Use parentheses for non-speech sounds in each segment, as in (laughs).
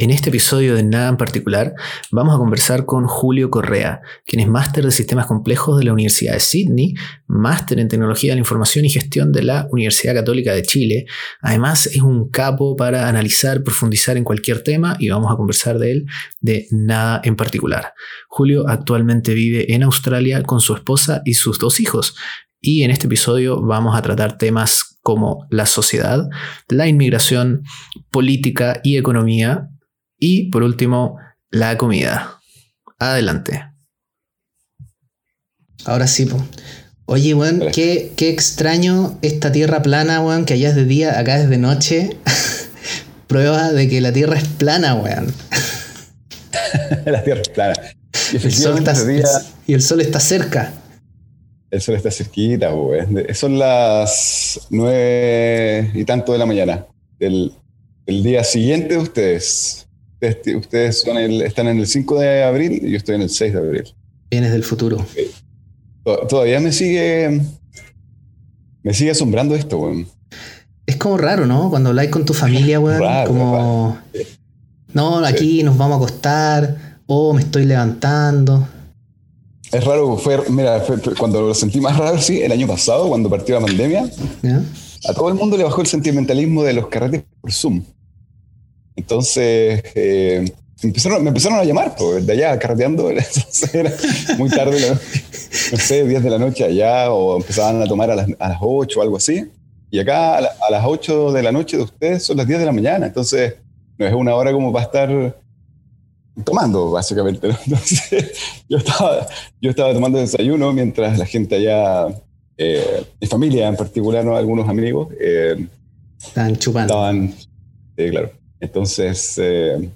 En este episodio de Nada en particular, vamos a conversar con Julio Correa, quien es máster de sistemas complejos de la Universidad de Sydney, máster en tecnología de la información y gestión de la Universidad Católica de Chile. Además, es un capo para analizar, profundizar en cualquier tema y vamos a conversar de él de nada en particular. Julio actualmente vive en Australia con su esposa y sus dos hijos. Y en este episodio vamos a tratar temas como la sociedad, la inmigración, política y economía y por último, la comida. Adelante. Ahora sí, po. Oye, weón, qué, qué, extraño esta tierra plana, weón, que allá es de día, acá es de noche. (laughs) Prueba de que la tierra es plana, weón. (laughs) la tierra es plana. Y, el sol está, y el sol está cerca. El sol está cerquita, weón. Son las nueve y tanto de la mañana del, del día siguiente de ustedes. Ustedes, están en el 5 de abril y yo estoy en el 6 de abril. Vienes del futuro. Todavía me sigue. Me sigue asombrando esto, weón. Es como raro, ¿no? Cuando habláis con tu familia, weón. como. No, aquí nos vamos a acostar. O oh, me estoy levantando. Es raro, fue, mira, cuando lo sentí más raro, sí, el año pasado, cuando partió la pandemia, a todo el mundo le bajó el sentimentalismo de los carretes por Zoom. Entonces, eh, empezaron, me empezaron a llamar, pues, de allá, carreteando. (laughs) era muy tarde, no sé, 10 de la noche allá, o empezaban a tomar a las, a las 8 o algo así. Y acá a, las 8 de la noche de ustedes son las 10 de la mañana. Entonces, no es una hora como para estar tomando, básicamente. (laughs) Entonces, yo estaba, yo estaba tomando desayuno mientras la gente allá, eh, mi familia en particular, ¿no? algunos amigos, eh, estaban chupando. Estaban, sí, claro. Entonces, eh,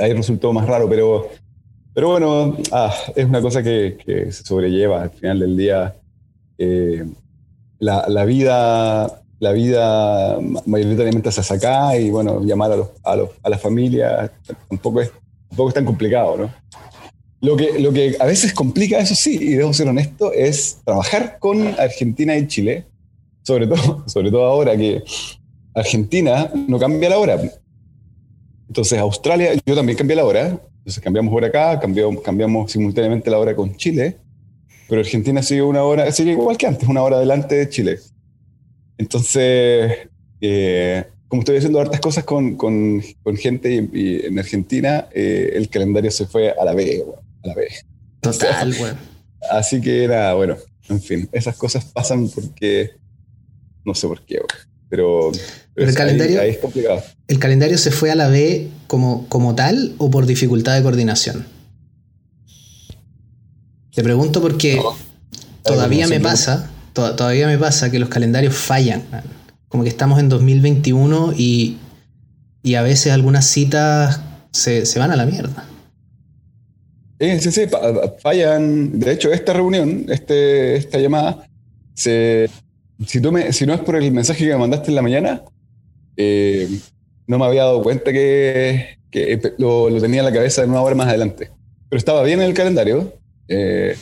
ahí resultó más raro, pero, pero bueno, ah, es una cosa que, se sobrelleva al final del día. Eh, la, vida, la vida mayoritariamente se acá y bueno, llamar a, los, a, los, a la familia tampoco es, tampoco es tan complicado, ¿no? Lo que, lo que a veces complica, eso sí, y debo ser honesto, es trabajar con Argentina y Chile, sobre todo, (laughs) sobre todo ahora que Argentina no cambia la hora. Entonces Australia, yo también cambié la hora. Entonces cambiamos hora acá, cambiamos, cambiamos simultáneamente la hora con Chile, pero Argentina sigue una hora, sigue igual que antes, una hora adelante de Chile. Entonces, eh, como estoy haciendo hartas cosas con, con, con gente y, en Argentina, eh, el calendario se fue a la B, a la B. Total, (laughs) güey. Así que era, bueno, en fin, esas cosas pasan porque no sé por qué, güey. Pero, el calendario, es complicado. ¿El calendario se fue a la B como, como tal o por dificultad de coordinación? Te pregunto porque todavía me pasa, todavía me pasa que los calendarios fallan. Como que estamos en 2021 y, y a veces algunas citas se, van a la mierda. Sí, sí, sí, fallan. De hecho, esta reunión, este, esta llamada, se, si, tú me, si no es por el mensaje que me mandaste en la mañana, eh, no me había dado cuenta que, que lo, lo, tenía en la cabeza en una hora más adelante. Pero estaba bien en el calendario. Eh,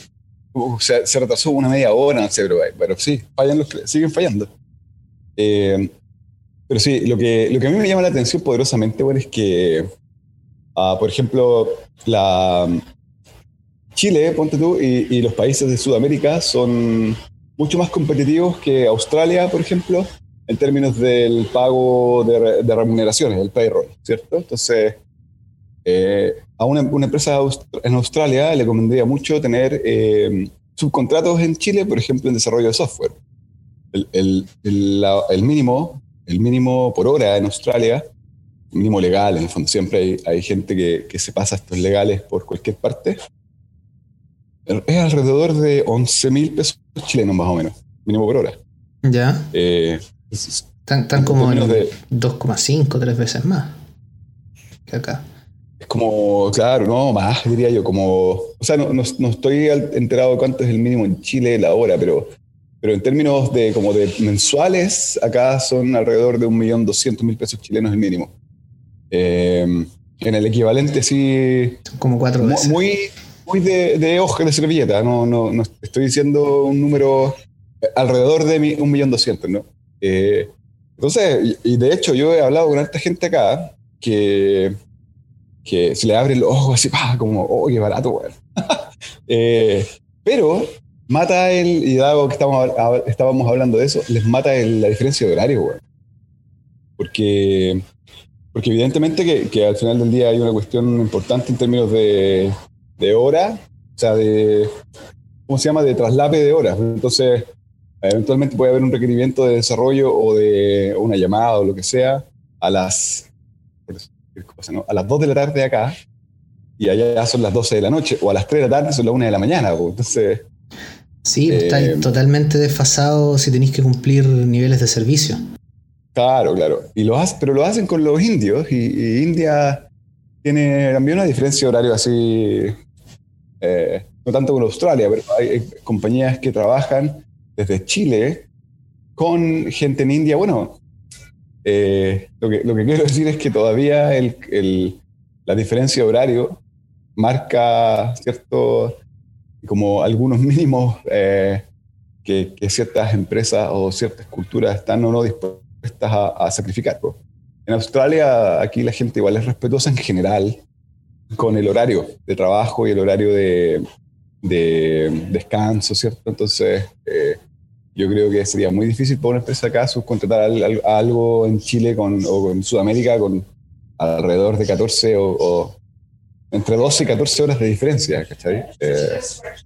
se, se, retrasó una media hora, no sé, pero, pero sí, fallan los, siguen fallando. Eh, pero sí, lo que, lo que a mí me llama la atención poderosamente, bueno, es que, ah, por ejemplo, la Chile, ponte tú, y, y los países de Sudamérica son mucho más competitivos que Australia, por ejemplo, en términos del pago de, remuneraciones, el payroll, ¿cierto? Entonces, eh, a una, empresa en Australia le convendría mucho tener eh, subcontratos en Chile, por ejemplo, en desarrollo de software. El, el, mínimo, el mínimo por hora en Australia, mínimo legal, en el fondo siempre hay, hay gente que, que, se pasa estos legales por cualquier parte, es alrededor de 11 mil pesos chilenos más o menos, mínimo por hora. Ya. Eh, están, como en 2,5, 3 veces más que acá. Es como, claro, no, más diría yo, como, o sea, no, no, estoy enterado de cuánto es el mínimo en Chile la hora, pero, pero en términos de como de mensuales, acá son alrededor de 1.200.000 pesos chilenos el mínimo. Eh, en el equivalente sí... como cuatro veces. Muy, muy de, de hoja de servilleta, no, no, no estoy diciendo un número alrededor de un millón doscientos, ¿no? Eh, entonces, y, de hecho yo he hablado con esta gente acá que que se le abre el ojo así, como, oh, qué barato, weón. (laughs) Eh, pero mata el, y dado que estábamos, estábamos hablando de eso, les mata la diferencia de horario, weón. Porque, porque evidentemente que, que, al final del día hay una cuestión importante en términos de, de hora, o sea, de, ¿cómo se llama?, de traslape de horas. Entonces, eventualmente puede haber un requerimiento de desarrollo o de una llamada o lo que sea a las a las 2 de la tarde acá, y allá son las 12 de la noche, o a las 3 de la tarde son las 1 de la mañana. Entonces. Sí, pues, está eh, totalmente desfasado si tenéis que cumplir niveles de servicio. Claro, claro. Y lo pero lo hacen con los indios, y, India tiene también una diferencia de horario así. Eh, no tanto con Australia, pero hay compañías que trabajan desde Chile con gente en India. Bueno, eh, lo, que, lo, que, quiero (laughs) decir es que todavía el, la diferencia de horario marca cierto, como algunos mínimos eh, que, ciertas empresas o ciertas culturas están o no dispuestas a, sacrificar. En Australia, aquí la gente igual es respetuosa en general con el horario de trabajo y el horario de, de descanso, ¿cierto? Entonces, eh, yo creo que sería muy difícil para una empresa acá subcontratar algo en Chile con, o en Sudamérica con alrededor de 14 o, entre 12 y 14 horas de diferencia, ¿cachai? Eh,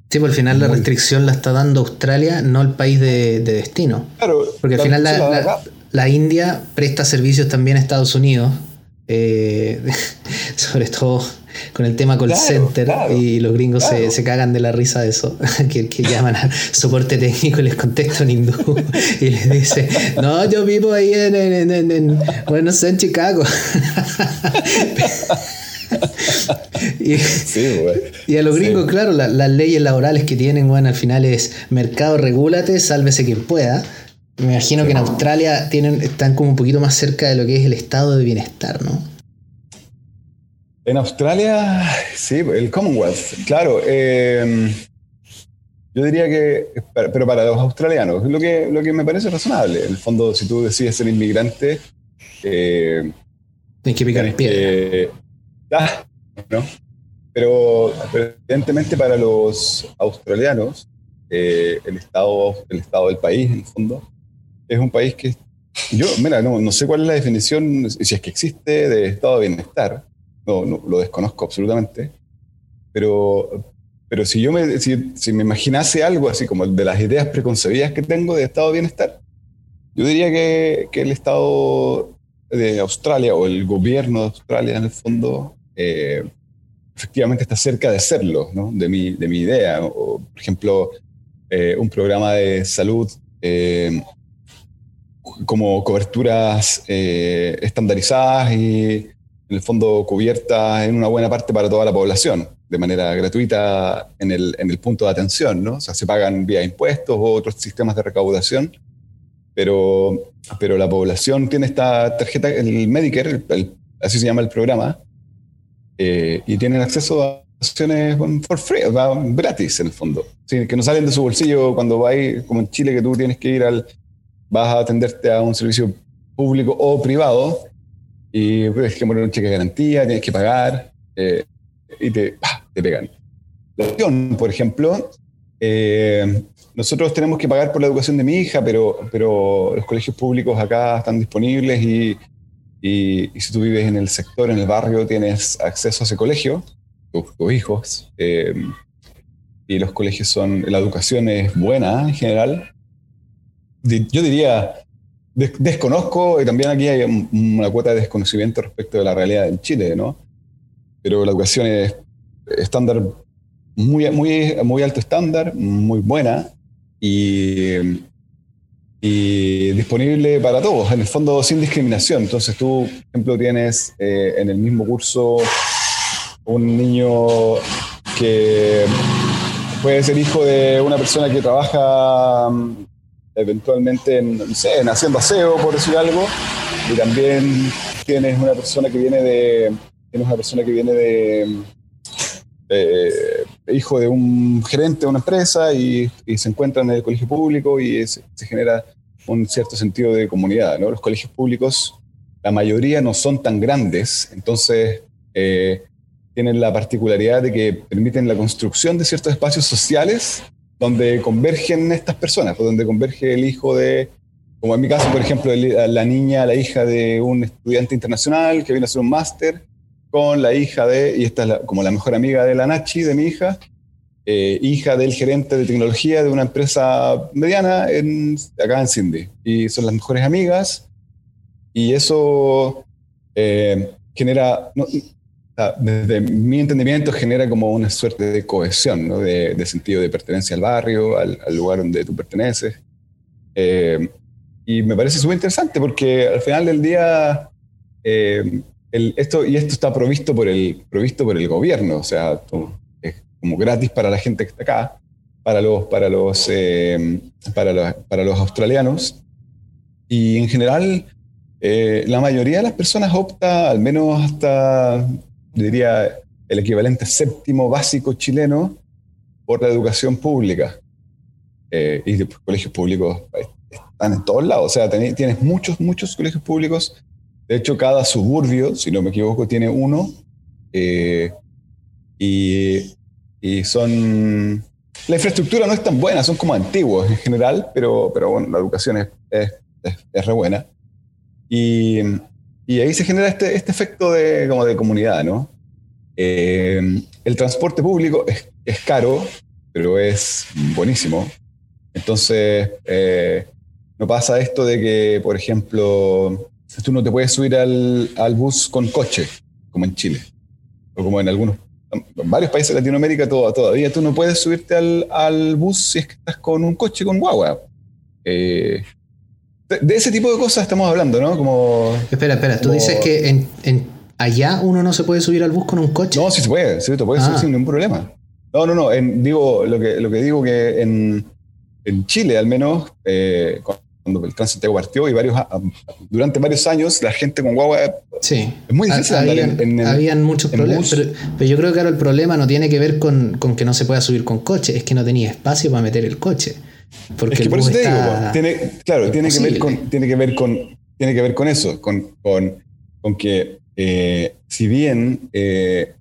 sí, por al final la restricción la está dando Australia, no el país de, destino. Claro. Porque al final la, India presta servicios también a Estados Unidos, eh, (laughs) sobre todo con el tema call center y los gringos se, cagan de la risa de eso, (laughs) que, que llaman a soporte técnico y les contesta en hindú y les dice, no, yo vivo ahí en, en, bueno, sé, en Chicago. (laughs) y, y, a los gringos, claro, las leyes laborales que tienen, bueno, al final es mercado regúlate, sálvese quien pueda. Me imagino que en Australia tienen, están como un poquito más cerca de lo que es el estado de bienestar, ¿no? En Australia, sí, el Commonwealth, claro. Em, yo diría que, pero para los australianos, lo que, lo que me parece razonable. En el fondo, si tú decides ser inmigrante, eh, tienes que picar el pie. Ah, ¿no? Pero, evidentemente para los australianos, eh, el, estado, el estado del país, en el fondo, es un país que yo, mira, no, no sé cuál es la definición, si es que existe, de estado de bienestar no, no, lo desconozco absolutamente, pero, pero si yo me, si, si, me imaginase algo así como de las ideas preconcebidas que tengo de estado de bienestar, yo diría que, que el estado de Australia o el gobierno de Australia en el fondo eh, efectivamente está cerca de serlo, ¿no? de, mi, de mi idea. Por ejemplo, eh, un programa de salud eh, como coberturas estandarizadas y en el fondo cubierta en una buena parte para toda la población, de manera gratuita en el, en el punto de atención, ¿no? O sea, se pagan vía impuestos o otros sistemas de recaudación, pero, pero la población tiene esta tarjeta, el Medicare, así se llama el programa, eh, y tienen acceso a acciones for free, gratis en el fondo, que no salen de su bolsillo cuando vas, como en Chile, que tú tienes que ir al, vas a atenderte a un servicio público o privado, y pues, tienes que poner un cheque de garantía, tienes que pagar eh, y te, te pegan. La educación, por ejemplo, eh, nosotros tenemos que pagar por la educación de mi hija, pero, pero los colegios públicos acá están disponibles y, y, si tú vives en el sector, en el barrio, tienes acceso a ese colegio, tus, hijos. Eh, y los colegios son, la educación es buena en general. Yo diría, desconozco, y también aquí hay una cuota de desconocimiento respecto de la realidad en Chile, ¿no? Pero la educación es estándar, muy, muy, muy alto estándar, muy buena y, y disponible para todos, en el fondo sin discriminación. Entonces tú, por ejemplo, tienes eh, en el mismo curso un niño que puede ser hijo de una persona que trabaja eventualmente en, no sé, en haciendo aseo, por decir algo, y también tienes una persona que viene de, tienes una persona que viene de, hijo de un gerente de una empresa y, se encuentra en el colegio público y se, genera un cierto sentido de comunidad. Los colegios públicos, la mayoría no son tan grandes, entonces eh, tienen la particularidad de que permiten la construcción de ciertos espacios sociales donde convergen estas personas, pues, donde converge el hijo de, como en mi caso, por ejemplo, la niña, la hija de un estudiante internacional que viene a hacer un máster, con la hija de, y esta es como la mejor amiga de la Nachi, de mi hija, eh, hija del gerente de tecnología de una empresa mediana en, acá en Cindy. Y son las mejores amigas. Y eso eh, genera, desde mi entendimiento, genera como una suerte de cohesión, ¿no? de, sentido de pertenencia al barrio, al, lugar donde tú perteneces. Eh, y me parece súper interesante porque al final del día, el, esto, y esto está provisto por el, provisto por el gobierno, o sea, como gratis para la gente que está acá, para los, para los, eh, para los, para los australianos. Y en general, eh, la mayoría de las personas opta, al menos hasta, diría, el equivalente séptimo básico chileno, por la educación pública. Eh, y después colegios públicos están en todos lados. O sea, tienes muchos, muchos colegios públicos. De hecho, cada suburbio, si no me equivoco, tiene uno. y y son... La infraestructura no es tan buena, son como antiguos en general, pero, pero bueno, la educación es, es, es, re buena. Y, y, ahí se genera este, este efecto de, como de comunidad, ¿no? Eh, el transporte público es, es, caro, pero es buenísimo. Entonces, eh, no pasa esto de que, por ejemplo, tú no te puedes subir al, al bus con coche, como en Chile, o como en algunos varios países de Latinoamérica todavía tú no puedes subirte al, bus si es que estás con un coche con guagua. Eh, de, ese tipo de cosas estamos hablando, ¿no? Como, espera, espera, tú dices que en, allá uno no se puede subir al bus con un coche. No, sí se puede, sí te puedes subir ah. sin ningún problema. No, no, no, digo, lo que, lo que digo que en, Chile al menos, eh, cuando el tránsito partió y varios, durante varios años la gente con guagua sí. es muy difícil habían, andar en, Habían muchos problemas, pero, yo creo que ahora el problema no tiene que ver con, con, que no se pueda subir con coche, es que no tenía espacio para meter el coche. Porque es que por eso te digo, tiene, claro, tiene que, ver con, tiene que ver con tiene que ver con eso, con, con, con que eh, si bien eh,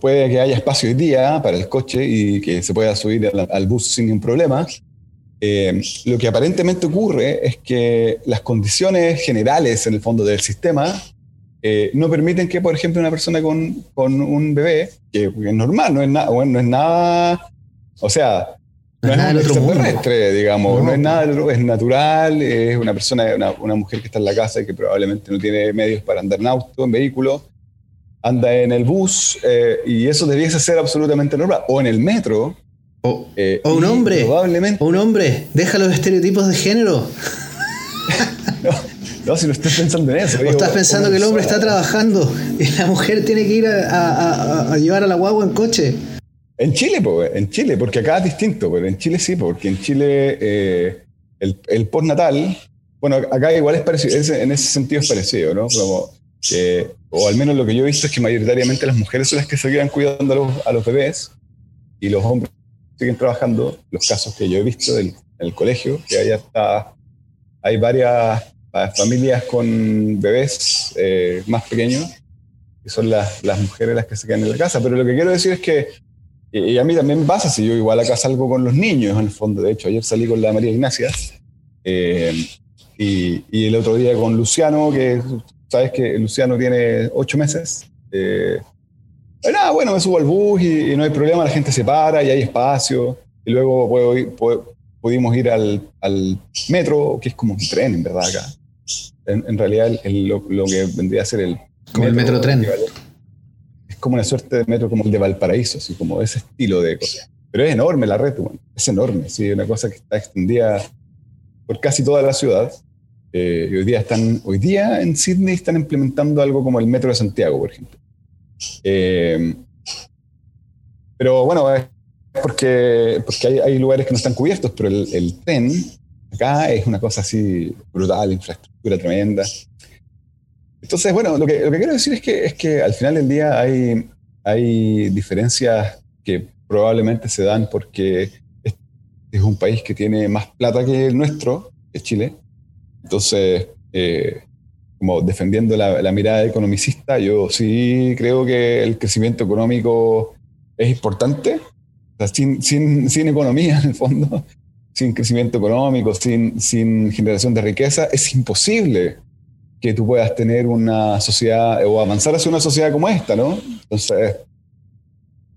puede que haya espacio hoy día para el coche y que se pueda subir al, al bus sin ningún problema, eh, lo que aparentemente ocurre es que las condiciones generales en el fondo del sistema eh, no permiten que, por ejemplo, una persona con, con un bebé, que, es normal, no es, nada bueno, no es nada, o sea, no, es, nada digamos, no. es nada, es natural, es una persona, una, una, mujer que está en la casa y que probablemente no tiene medios para andar en auto, en vehículo, anda en el bus eh, y eso debiese ser absolutamente normal, o en el metro, eh, o, un hombre. Probablemente. O un hombre. Deja los estereotipos de género. (laughs) no, si no estás pensando en eso. O estás pensando que el hombre está trabajando y la mujer tiene que ir a, llevar a la guagua en coche. En Chile, pues, en Chile, porque acá es distinto, pero en Chile sí, porque en Chile eh, el, el, postnatal, bueno, acá igual es parecido, en ese sentido es parecido, ¿no? Como que, o al menos lo que yo he visto es que mayoritariamente las mujeres son las que se quedan cuidando a los, a los bebés y los hombres siguen trabajando. Los casos que yo he visto en el colegio, que allá está, hay varias familias con bebés eh, más pequeños, y son las, las, mujeres las que se quedan en la casa. Pero lo que quiero decir es que, y a mí también me pasa, si yo igual acá salgo con los niños, en el fondo, de hecho, ayer salí con la María Ignacia, eh, y, y, el otro día con Luciano, que sabes que Luciano tiene ocho meses. Eh, nada, bueno, me subo al bus y, no hay problema, la gente se para y hay espacio. Y luego puedo pudimos ir al, al, metro, que es como un tren, en verdad, acá. En, realidad, lo, que vendría a ser el. Como el metro tren. Como una suerte de metro como el de Valparaíso, así como ese estilo de cosas. Pero es enorme la red, es enorme, sí, una cosa que está extendida por casi toda la ciudad. Eh, hoy día están, hoy día en Sydney están implementando algo como el metro de Santiago, por ejemplo. Eh, pero bueno, es porque, porque hay, hay, lugares que no están cubiertos, pero el, el, tren acá es una cosa así brutal, infraestructura tremenda. Entonces, bueno, lo que, lo que quiero decir es que, es que al final del día hay, hay diferencias que probablemente se dan porque es, un país que tiene más plata que el nuestro, que Chile. Entonces, eh, como defendiendo la, mirada economicista, yo sí creo que el crecimiento económico es importante. sin, sin, sin, economía, en el fondo, (laughs) sin crecimiento económico, sin, sin generación de riqueza, es imposible que tú puedas tener una sociedad o avanzar hacia una sociedad como esta, ¿no? Entonces,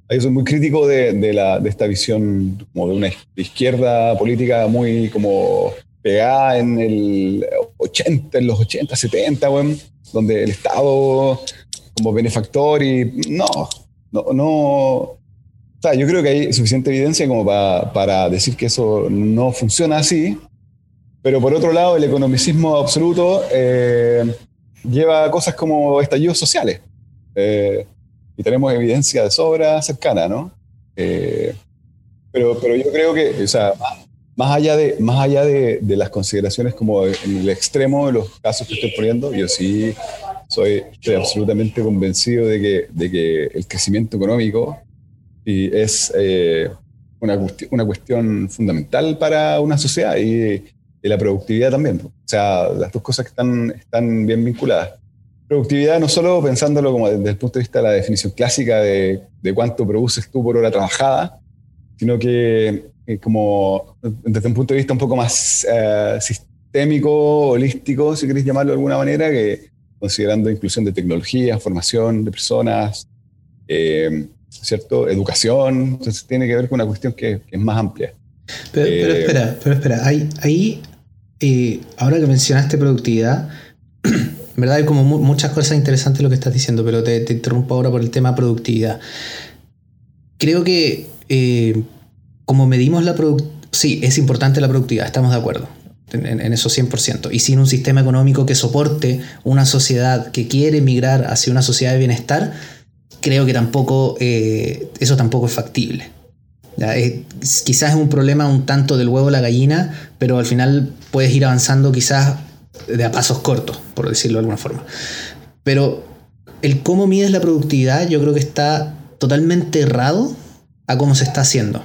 yo soy muy crítico de, de, la, de esta visión como de una izquierda política muy como pegada en el 80, en los 80, 70, bueno, donde el Estado como benefactor y no, no, no. Yo creo que hay suficiente evidencia como para, para decir que eso no funciona así, pero por otro lado, el economicismo absoluto eh, lleva cosas como estallidos sociales. Eh, y tenemos evidencia de sobra cercana, ¿no? Eh, pero, pero yo creo que, o sea, más allá de, más allá de, de, las consideraciones como en el extremo de los casos que estoy poniendo, yo sí soy, estoy absolutamente convencido de que, de que el crecimiento económico y es eh, una, una, cuestión fundamental para una sociedad y, y, la productividad también. O sea, las dos cosas que están, están bien vinculadas. Productividad no solo pensándolo como desde el punto de vista de la definición clásica de, de cuánto produces tú por hora trabajada, sino que eh, como desde un punto de vista un poco más eh, sistémico, holístico, si queréis llamarlo de alguna manera, que considerando inclusión de tecnología, formación de personas, eh, ¿cierto? Educación, entonces tiene que ver con una cuestión que, es más amplia. Pero, espera, pero espera, ahí, ahí ahora que mencionaste productividad, (clears throat) verdad hay como muchas cosas interesantes lo que estás diciendo, pero te, interrumpo ahora por el tema productividad. Creo que como medimos la productividad, sí, es importante la productividad, estamos de acuerdo. En, eso 100%. Y sin un sistema económico que soporte una sociedad que quiere migrar hacia una sociedad de bienestar, creo que tampoco, eh, eso tampoco es factible. Quizás es un problema un tanto del huevo la gallina, pero al final puedes ir avanzando quizás de a pasos cortos, por decirlo de alguna forma. Pero el cómo mides la productividad yo creo que está totalmente errado a cómo se está haciendo.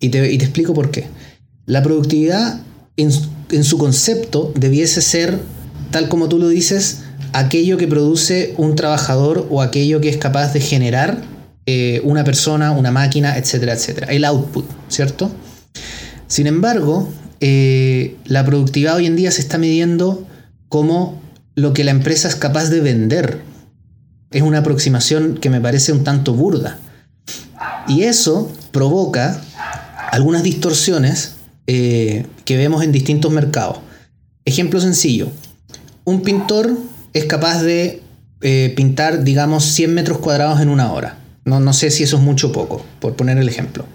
Y te, explico por qué. La productividad en, su concepto debiese ser, tal como tú lo dices, aquello que produce un trabajador o aquello que es capaz de generar eh, una persona, una máquina, etcétera, etcétera. El output, ¿cierto? Sin embargo, eh, la productividad hoy en día se está midiendo como lo que la empresa es capaz de vender. Es una aproximación que me parece un tanto burda. Y eso provoca algunas distorsiones eh, que vemos en distintos mercados. Ejemplo sencillo. Un pintor es capaz de pintar, digamos, 100 metros cuadrados en una hora. No, no sé si eso es mucho o poco, por poner el ejemplo.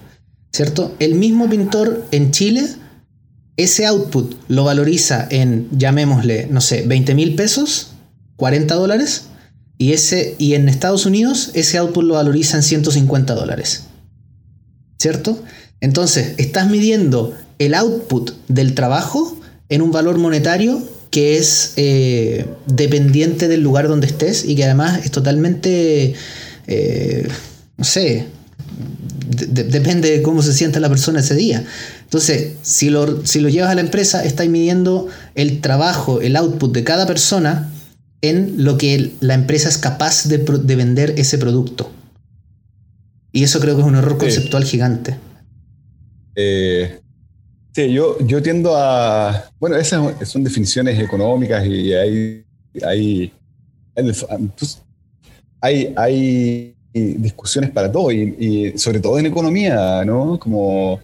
¿Cierto? El mismo pintor en Chile, ese output lo valoriza en, llamémosle, no sé, 20 mil pesos, 40 dólares, y, ese, y en Estados Unidos ese output lo valoriza en 150 dólares. ¿Cierto? Entonces, estás midiendo el output del trabajo en un valor monetario que es eh, dependiente del lugar donde estés y que además es totalmente, eh, no sé, depende de cómo se sienta la persona ese día. Entonces, si lo, si lo llevas a la empresa, estás midiendo el trabajo, el output de cada persona en lo que la empresa es capaz de, vender ese producto. Y eso creo que es un error conceptual gigante. Eh, sí, yo, yo tiendo a. Bueno, esas son definiciones económicas y hay. Hay, hay, hay discusiones para todo y, sobre todo en economía, ¿no? Como,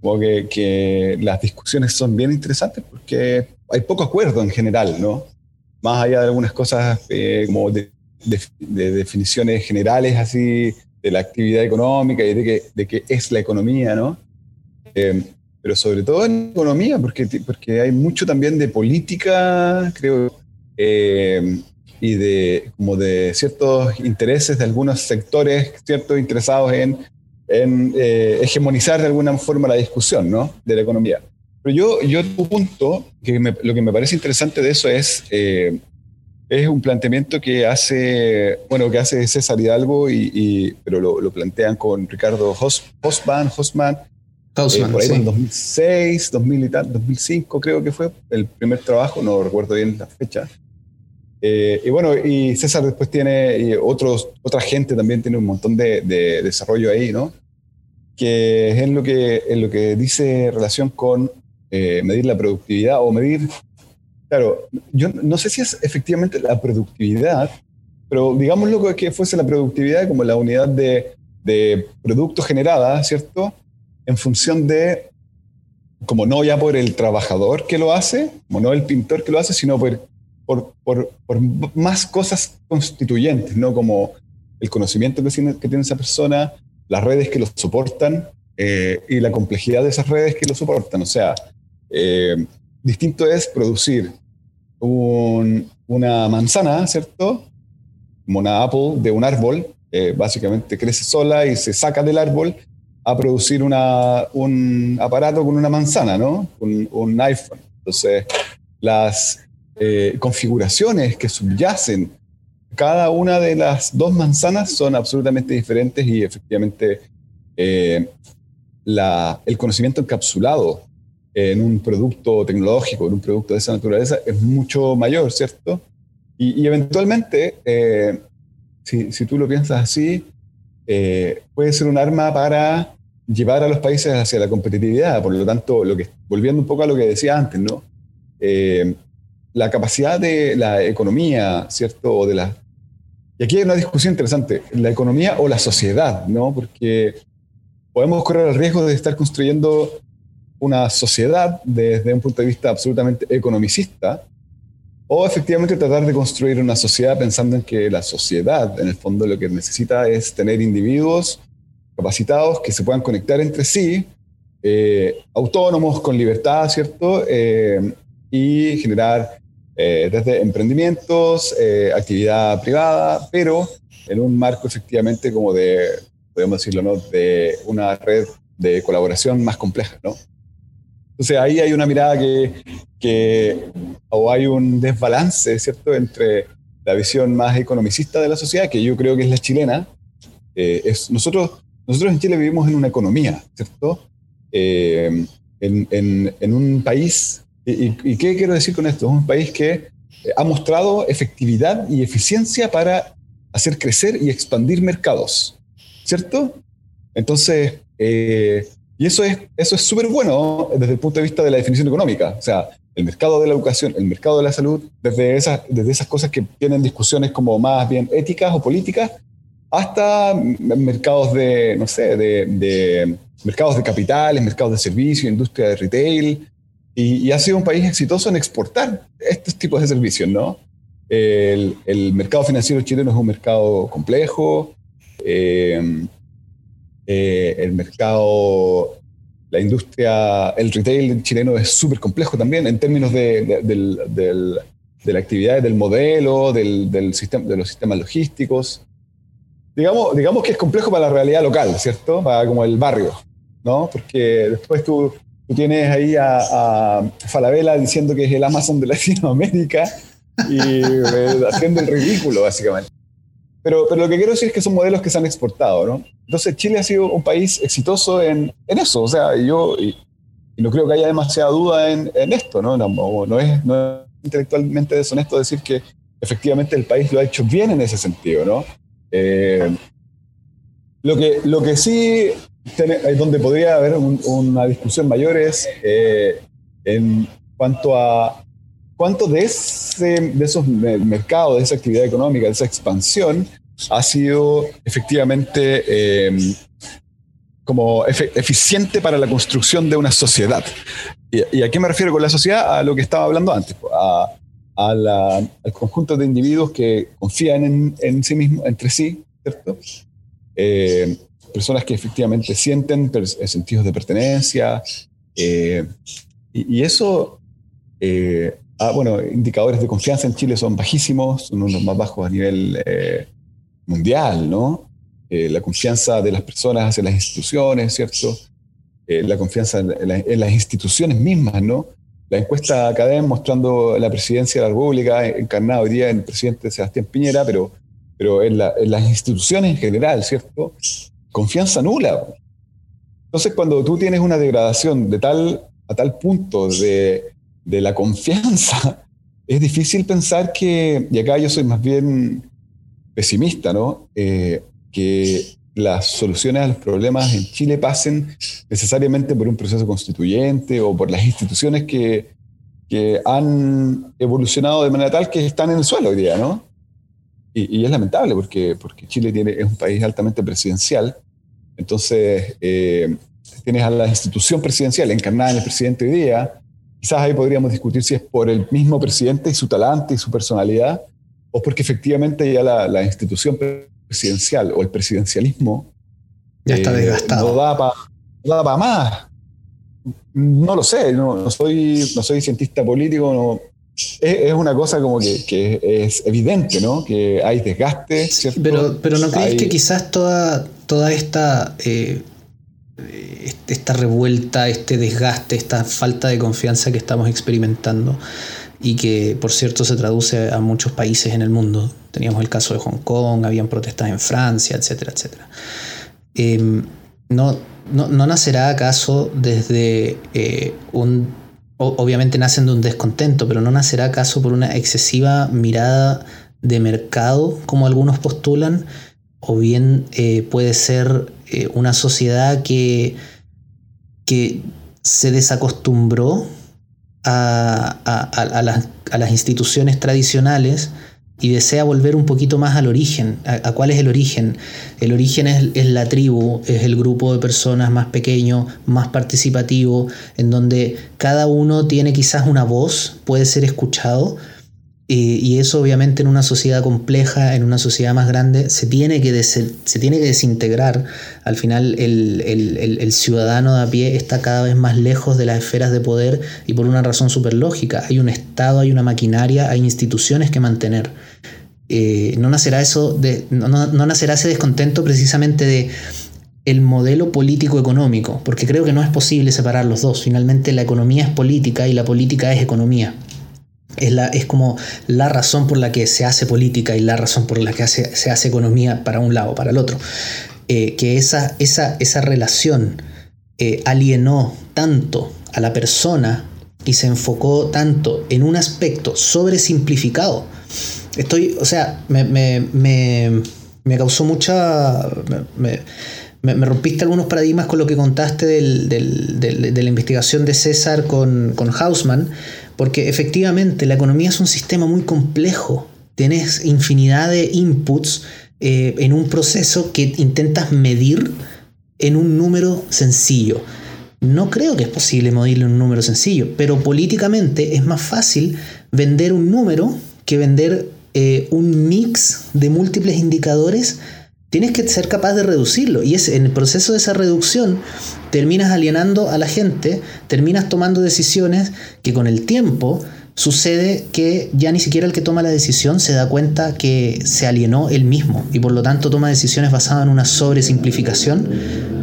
como que, que, las discusiones son bien interesantes porque hay poco acuerdo en general, ¿no? Más allá de algunas cosas eh, como de, de, definiciones generales así de la actividad económica y de qué de que es la economía, ¿no? Eh, pero sobre todo en economía, porque, porque hay mucho también de política, creo, eh, y de, como de ciertos intereses de algunos sectores, ciertos interesados en, en eh, hegemonizar de alguna forma la discusión ¿no? de la economía. Pero yo, yo un punto, que lo que me parece interesante de eso es, es un planteamiento que hace, bueno, que hace César Hidalgo, y, pero lo, lo, plantean con Ricardo Hosman, Hosman eh, por ahí en 2006, 2000 y tal, 2005 creo que fue el primer trabajo, no recuerdo bien la fecha, Eh, y bueno, y César después tiene, y otros, otra gente también tiene un montón de, desarrollo ahí, ¿no? Que es en lo que, en lo que dice relación con eh, medir la productividad o medir, claro, yo no sé si es efectivamente la productividad, pero digámoslo que fuese la productividad como la unidad de, de producto generada, ¿cierto? En función de como no ya por el trabajador que lo hace, como no el pintor que lo hace, sino por, por, más cosas constituyentes, ¿no? Como el conocimiento que tiene, que tiene esa persona, las redes que lo soportan eh, y la complejidad de esas redes que lo soportan. O sea, eh, distinto es producir una manzana, ¿cierto? Como una apple de un árbol, eh, básicamente crece sola y se saca del árbol a producir una, un aparato con una manzana, ¿no? Un, un iPhone. Entonces, las eh, configuraciones que subyacen cada una de las dos manzanas son absolutamente diferentes y efectivamente eh, la, el conocimiento encapsulado en un producto tecnológico, en un producto de esa naturaleza, es mucho mayor, ¿cierto? Y, eventualmente, eh, si, si, tú lo piensas así, puede ser un arma para llevar a los países hacia la competitividad. Por lo tanto, lo que, volviendo un poco a lo que decía antes, ¿no? La capacidad de la economía, ¿cierto? O de la, y aquí hay una discusión interesante, la economía o la sociedad, ¿no? Porque podemos correr el riesgo de estar construyendo una sociedad desde un punto de vista absolutamente economicista, o efectivamente tratar de construir una sociedad pensando en que la sociedad, en el fondo, lo que necesita es tener individuos capacitados que se puedan conectar entre sí, eh, autónomos, con libertad, ¿cierto? Eh, y generar eh, desde emprendimientos, actividad privada, pero en un marco efectivamente como de, podemos decirlo, ¿no? De una red de colaboración más compleja, ¿no? Entonces ahí hay una mirada que, que, o hay un desbalance, ¿cierto?, entre la visión más economicista de la sociedad, que yo creo que es la chilena. es, nosotros nosotros en Chile vivimos en una economía, ¿cierto? Eh, en, un país, y, qué quiero decir con esto? Es un país que eh, ha mostrado efectividad y eficiencia para hacer crecer y expandir mercados, ¿cierto? Entonces, eh, y eso es eso es súper bueno desde el punto de vista de la definición económica. O sea, el mercado de la educación, el mercado de la salud, desde esas, desde esas cosas que tienen discusiones como más bien éticas o políticas, hasta mercados de, no sé, de, mercados de capitales, mercados de servicios, industria de retail, y, ha sido un país exitoso en exportar estos tipos de servicios, ¿no? El, mercado financiero chileno es un mercado complejo, eh, eh, el mercado, la industria, el retail chileno es súper complejo también en términos de, de la actividad, del modelo, del, sistema, de los sistemas logísticos digamos, digamos que es complejo para la realidad local, ¿cierto? Para como el barrio, ¿no? Porque después tú, tú tienes ahí a, a, Falabella diciendo que es el Amazon de (laughs) Latinoamérica y eh, haciendo el ridículo, básicamente. Pero, pero lo que quiero decir es que son modelos que se han exportado, ¿no? Entonces Chile ha sido un país exitoso en, en eso, o sea, yo y, no creo que haya demasiada duda en, en esto, ¿no? No, no, es, no es intelectualmente deshonesto decir que efectivamente el país lo ha hecho bien en ese sentido, ¿no? Eh, lo, que, lo que sí, donde podría haber una discusión mayor es eh, en cuanto a cuánto de, ese, de esos mercados, de esa actividad económica, de esa expansión, ha sido efectivamente em, como eficiente para la construcción de una sociedad. ¿Y, a qué me refiero con la sociedad? A lo que estaba hablando antes, a, al conjunto de individuos que confían en, en sí mismos, entre sí, ¿cierto? Eh, personas que efectivamente sienten eh, sentidos de pertenencia. Eh, y, eso, ah, bueno, indicadores de confianza en Chile son bajísimos, son unos más bajos a nivel mundial, ¿no? la confianza de las personas hacia las instituciones, ¿cierto? la confianza en, en, las instituciones mismas, ¿no? la encuesta CADEM mostrando la presidencia de la República encarnada hoy día en el presidente Sebastián Piñera, pero, pero en, las instituciones en general, ¿cierto? Confianza nula. Entonces, cuando tú tienes una degradación de tal, a tal punto de, la confianza (laughs) es difícil pensar que, y acá yo soy más bien pesimista, ¿no? Eh, que las soluciones a los problemas en Chile pasen necesariamente por un proceso constituyente o por las instituciones que, que han evolucionado de manera tal que están en el suelo hoy día, ¿no? Y, es lamentable porque, porque Chile tiene, es un país altamente presidencial, entonces eh, tienes a la institución presidencial encarnada en el presidente hoy día, quizás ahí podríamos discutir si es por el mismo presidente y su talante y su personalidad, o porque efectivamente ya la, la institución presidencial o el presidencialismo ya está eh, desgastado. No da para más. No lo sé, no, soy, no soy cientista político, no, es, una cosa como que, es evidente, ¿no? Que hay desgaste, Pero, pero ¿no crees que quizás toda, toda esta, eh, esta revuelta, este desgaste, esta falta de confianza que estamos experimentando y que, por cierto, se traduce a muchos países en el mundo, teníamos el caso de Hong Kong, habían protestas en Francia, etcétera, etcétera. Em, no, no, nacerá acaso desde eh, un obviamente nacen de un descontento, pero no nacerá acaso por una excesiva mirada de mercado, como algunos postulan, o bien eh, puede ser eh, una sociedad que, que se desacostumbró a, a las instituciones tradicionales y desea volver un poquito más al origen. ¿A, cuál es el origen? El origen es, la tribu, es el grupo de personas más pequeño, más participativo, en donde cada uno tiene quizás una voz, puede ser escuchado, y eso obviamente en una sociedad compleja, en una sociedad más grande, se tiene que, se tiene que desintegrar. Al final el, ciudadano de a pie está cada vez más lejos de las esferas de poder y por una razón súper lógica. Hay un Estado, hay una maquinaria, hay instituciones que mantener. Eh, no, nacerá eso no, nacerá ese descontento precisamente de el modelo político económico, porque creo que no es posible separar los dos. Finalmente la economía es política y la política es economía. Es, la, es como la razón por la que se hace política y la razón por la que se hace economía para un lado para el otro. Eh, que esa, esa, esa relación eh, alienó tanto a la persona y se enfocó tanto en un aspecto sobresimplificado. Estoy, o sea, me, me, causó mucha... Me, rompiste algunos paradigmas con lo que contaste de la investigación de César con, con Hausman, porque efectivamente la economía es un sistema muy complejo. Tienes infinidad de inputs eh, en un proceso que intentas medir en un número sencillo. No creo que es posible medirlo en un número sencillo, pero políticamente es más fácil vender un número que vender eh, un mix de múltiples indicadores. Tienes que ser capaz de reducirlo y es en el proceso de esa reducción terminas alienando a la gente, terminas tomando decisiones que con el tiempo sucede que ya ni siquiera el que toma la decisión se da cuenta que se alienó él mismo y por lo tanto toma decisiones basadas en una sobresimplificación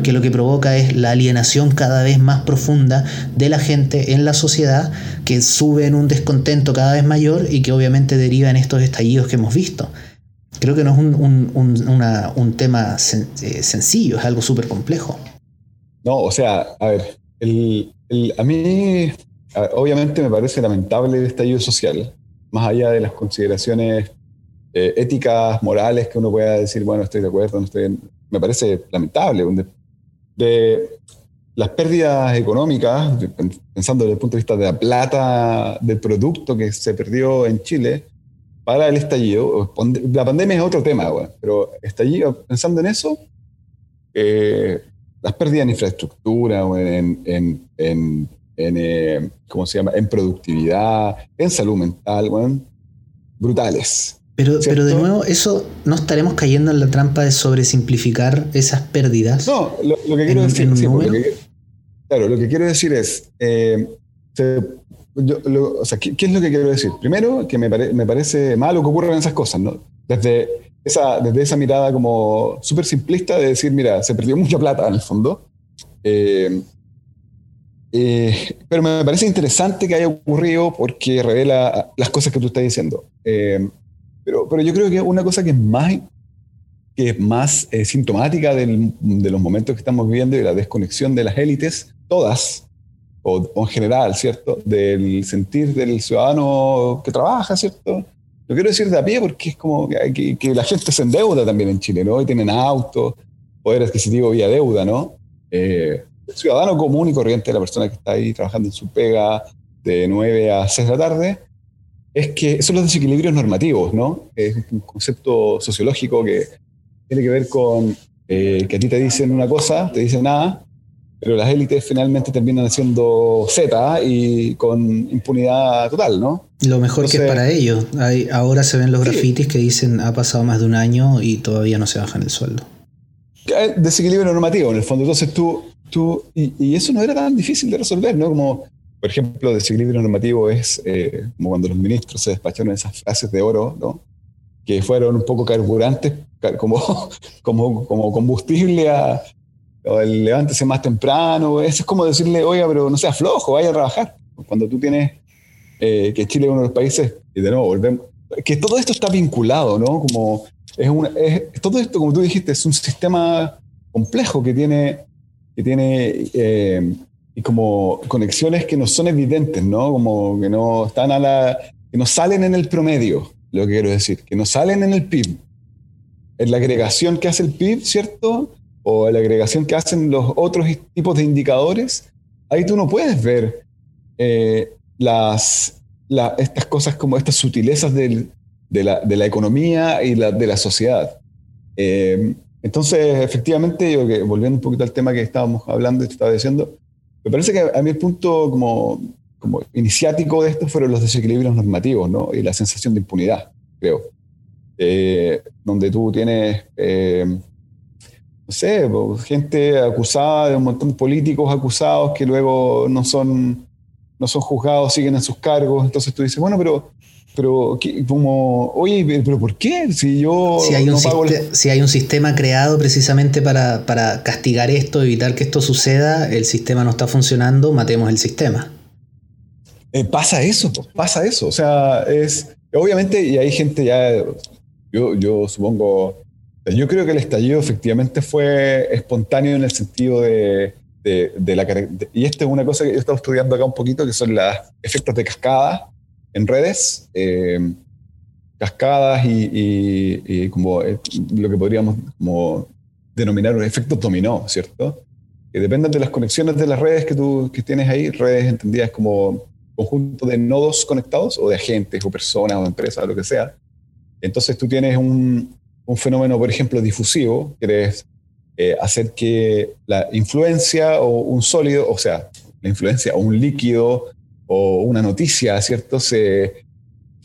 que lo que provoca es la alienación cada vez más profunda de la gente en la sociedad que sube en un descontento cada vez mayor y que obviamente deriva en estos estallidos que hemos visto. Creo que no es un, tema eh, sencillo, es algo súper complejo. No, o sea, a ver, el, a mí obviamente me parece lamentable el estallido social, más allá de las consideraciones eh, éticas, morales, que uno pueda decir, bueno, estoy de acuerdo, no estoy... Me parece lamentable. De, las pérdidas económicas, pensando desde el punto de vista de la plata, del producto que se perdió en Chile, para el estallido, la pandemia es otro tema, pero estallido, pensando en eso, eh, las pérdidas en infraestructura, o en, en, eh, ¿cómo se llama? En productividad, en salud mental, brutales. Pero, pero de nuevo, eso no estaremos cayendo en la trampa de sobresimplificar esas pérdidas. No, lo, que quiero decir, claro, lo que quiero decir es, eh, o sea, ¿qué, es lo que quiero decir? Primero, que me, me parece malo que ocurran esas cosas, ¿no? Desde esa, desde esa mirada como súper simplista de decir, mira, se perdió mucha plata en el fondo. Eh, eh, pero me parece interesante que haya ocurrido porque revela las cosas que tú estás diciendo. Eh, pero, pero yo creo que una cosa que es más, que es más sintomática de los momentos que estamos viviendo y la desconexión de las élites, todas, o, en general, ¿cierto? Del sentir del ciudadano que trabaja, ¿cierto? Lo quiero decir de a pie porque es como que, que la gente se endeuda también en Chile, ¿no? Y tienen autos, poder adquisitivo vía deuda, ¿no? Eh, el ciudadano común y corriente, la persona que está ahí trabajando en su pega de 9 a 6 de la tarde, es que son los desequilibrios normativos, ¿no? Es un concepto sociológico que tiene que ver con eh, que a ti te dicen una cosa, te dicen nada, pero las élites finalmente terminan haciendo Z y con impunidad total, ¿no? Lo mejor que es para ellos. ahora se ven los grafitis que dicen ha pasado más de un año y todavía no se bajan el sueldo. Desequilibrio normativo, en el fondo. Entonces tú, tú y, eso no era tan difícil de resolver, ¿no? Como, por ejemplo, desequilibrio normativo es eh, como cuando los ministros se despacharon esas frases de oro, ¿no? Que fueron un poco carburantes, como, (laughs) como, como combustible a, el levántese más temprano. Eso es como decirle, oiga, pero no sea flojo, vaya a trabajar. Cuando tú tienes eh, que Chile es uno de los países, y de nuevo volvemos, que todo esto está vinculado, ¿no? Como es, una, es todo esto, como tú dijiste, es un sistema complejo que tiene, que tiene eh, y como conexiones que no son evidentes, ¿no? Como que no están a la, que no salen en el promedio, lo que quiero decir, que no salen en el PIB. En la agregación que hace el PIB, ¿cierto? O la agregación que hacen los otros tipos de indicadores, ahí tú no puedes ver eh, las, estas cosas como estas sutilezas del, de la, de la economía y la, de la sociedad. Eh, entonces, efectivamente, yo que, volviendo un poquito al tema que estábamos hablando te estaba diciendo, me parece que a mí el punto como, como iniciático de esto fueron los desequilibrios normativos ¿no? y la sensación de impunidad, creo. Eh, donde tú tienes, eh, no sé, gente acusada de un montón de políticos acusados que luego no son, no son juzgados, siguen en sus cargos. Entonces tú dices, bueno, pero pero como, oye, pero ¿por qué? Si yo si hay, un, si hay un sistema creado precisamente para, para, castigar esto, evitar que esto suceda, el sistema no está funcionando, matemos el sistema. Eh, pasa eso, pasa eso. O sea, es obviamente, y hay gente ya, yo, yo supongo, yo creo que el estallido efectivamente fue espontáneo en el sentido de, de, de la... y esto es una cosa que yo he estado estudiando acá un poquito, que son los efectos de cascada en redes, eh, cascadas y, como eh, lo que podríamos como denominar un efecto dominó, ¿cierto? Que dependen de las conexiones de las redes que tú que tienes ahí, redes entendidas como conjunto de nodos conectados o de agentes o personas o empresas o lo que sea. Entonces tú tienes un, un fenómeno, por ejemplo, difusivo, que es eh, hacer que la influencia o un sólido, o sea, la influencia o un líquido o una noticia, ¿cierto? Se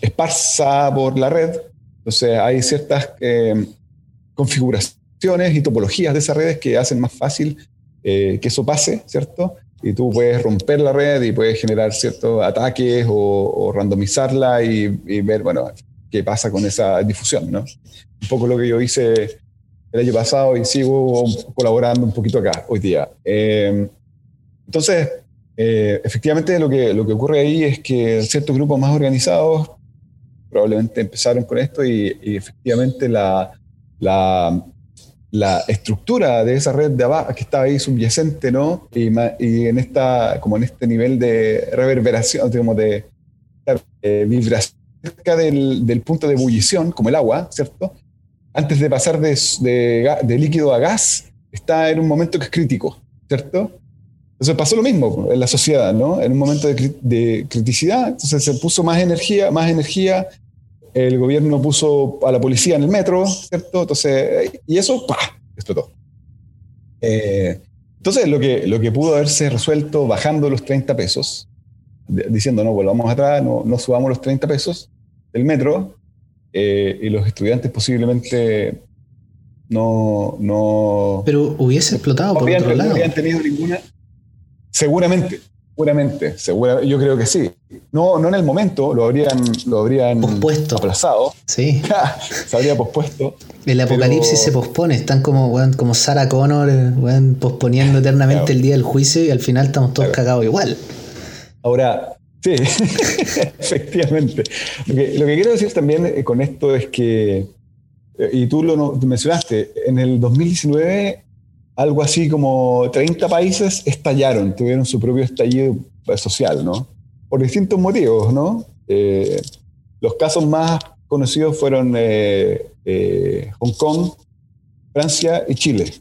esparza por la red. Entonces hay ciertas eh, configuraciones y topologías de esas redes que hacen más fácil eh, que eso pase, ¿cierto? Y tú puedes romper la red y puedes generar ciertos ataques o, randomizarla y, ver, bueno, qué pasa con esa difusión, ¿no? Un poco lo que yo hice el año pasado y sigo colaborando un poquito acá hoy día. Eh, entonces, eh, efectivamente, lo que, lo que ocurre ahí es que ciertos grupos más organizados probablemente empezaron con esto y, efectivamente la, la, la, estructura de esa red de abajo que estaba ahí subyacente, ¿no? Y, en esta, como en este nivel de reverberación, digamos, de, vibración cerca del, del, punto de ebullición, como el agua, ¿cierto? Antes de pasar de, de, líquido a gas, está en un momento que es crítico, ¿cierto? Entonces pasó lo mismo en la sociedad, ¿no? En un momento de, criticidad, entonces se puso más energía, más energía, el gobierno puso a la policía en el metro, ¿cierto? Entonces, y eso, ¡pah!, explotó. Eh, entonces, lo que, lo que pudo haberse resuelto bajando los 30 pesos, diciendo, no, volvamos atrás, no subamos los 30 pesos del metro, eh, y los estudiantes posiblemente no, no... Pero hubiese explotado por otro lado. No habían tenido ninguna Seguramente, seguramente, segura, yo creo que sí. No, no en el momento, lo habrían, lo habrían pospuesto. aplazado. Sí. (laughs) se habría pospuesto. El apocalipsis se pospone, están como, como Sarah Connor posponiendo eternamente el día del juicio y al final estamos todos cagados igual. Ahora, sí, (laughs) efectivamente. Lo que, quiero decir también eh, con esto es que, eh, y tú lo mencionaste, en el 2019 algo así como 30 países estallaron, tuvieron su propio estallido social, ¿no? Por distintos motivos, ¿no? Eh, los casos más conocidos fueron eh, eh, Hong Kong, Francia y Chile.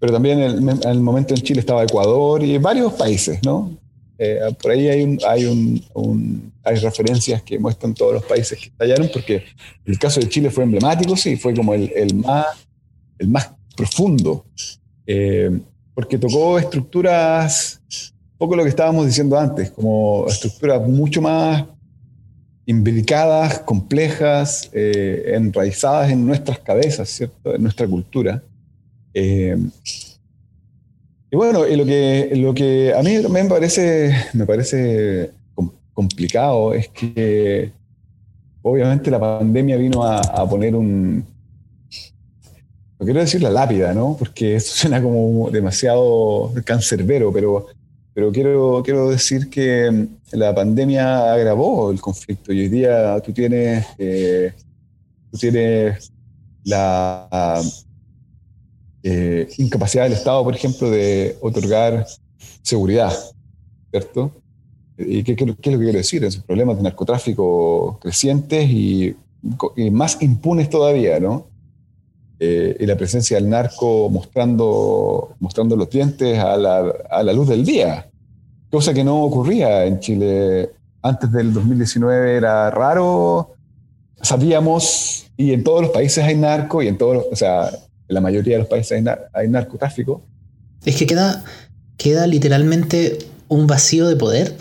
Pero también en el, momento en Chile estaba Ecuador y varios países, ¿no? Por ahí hay, hay, un, hay referencias que muestran todos los países que estallaron, porque el caso de Chile fue emblemático, sí, fue como el, el más, el más profundo eh, porque tocó estructuras, un poco lo que estábamos diciendo antes, como estructuras mucho más imbricadas, complejas, eh, enraizadas en nuestras cabezas, ¿cierto? En nuestra cultura. Eh, y bueno, y lo, que, lo que a mí también parece, me parece complicado es que obviamente la pandemia vino a poner un, no quiero decir la lápida, ¿no? Porque eso (laughs) suena como demasiado cancerbero, pero, pero quiero, quiero decir que la pandemia agravó el conflicto y hoy día tú tienes, eh, tú tienes la eh, incapacidad del Estado, por ejemplo, de otorgar seguridad, ¿cierto? ¿Y qué, qué, es lo que quiero decir? Esos problemas de narcotráfico crecientes y, y más impunes todavía, ¿no? Eh, y la presencia del narco mostrando, mostrando los dientes a la, a la, luz del día, cosa que no ocurría en Chile antes del 2019, era raro, sabíamos, y en todos los países hay narco, y en todos, o sea, en la mayoría de los países hay, narcotráfico. Es que queda, queda literalmente un vacío de poder.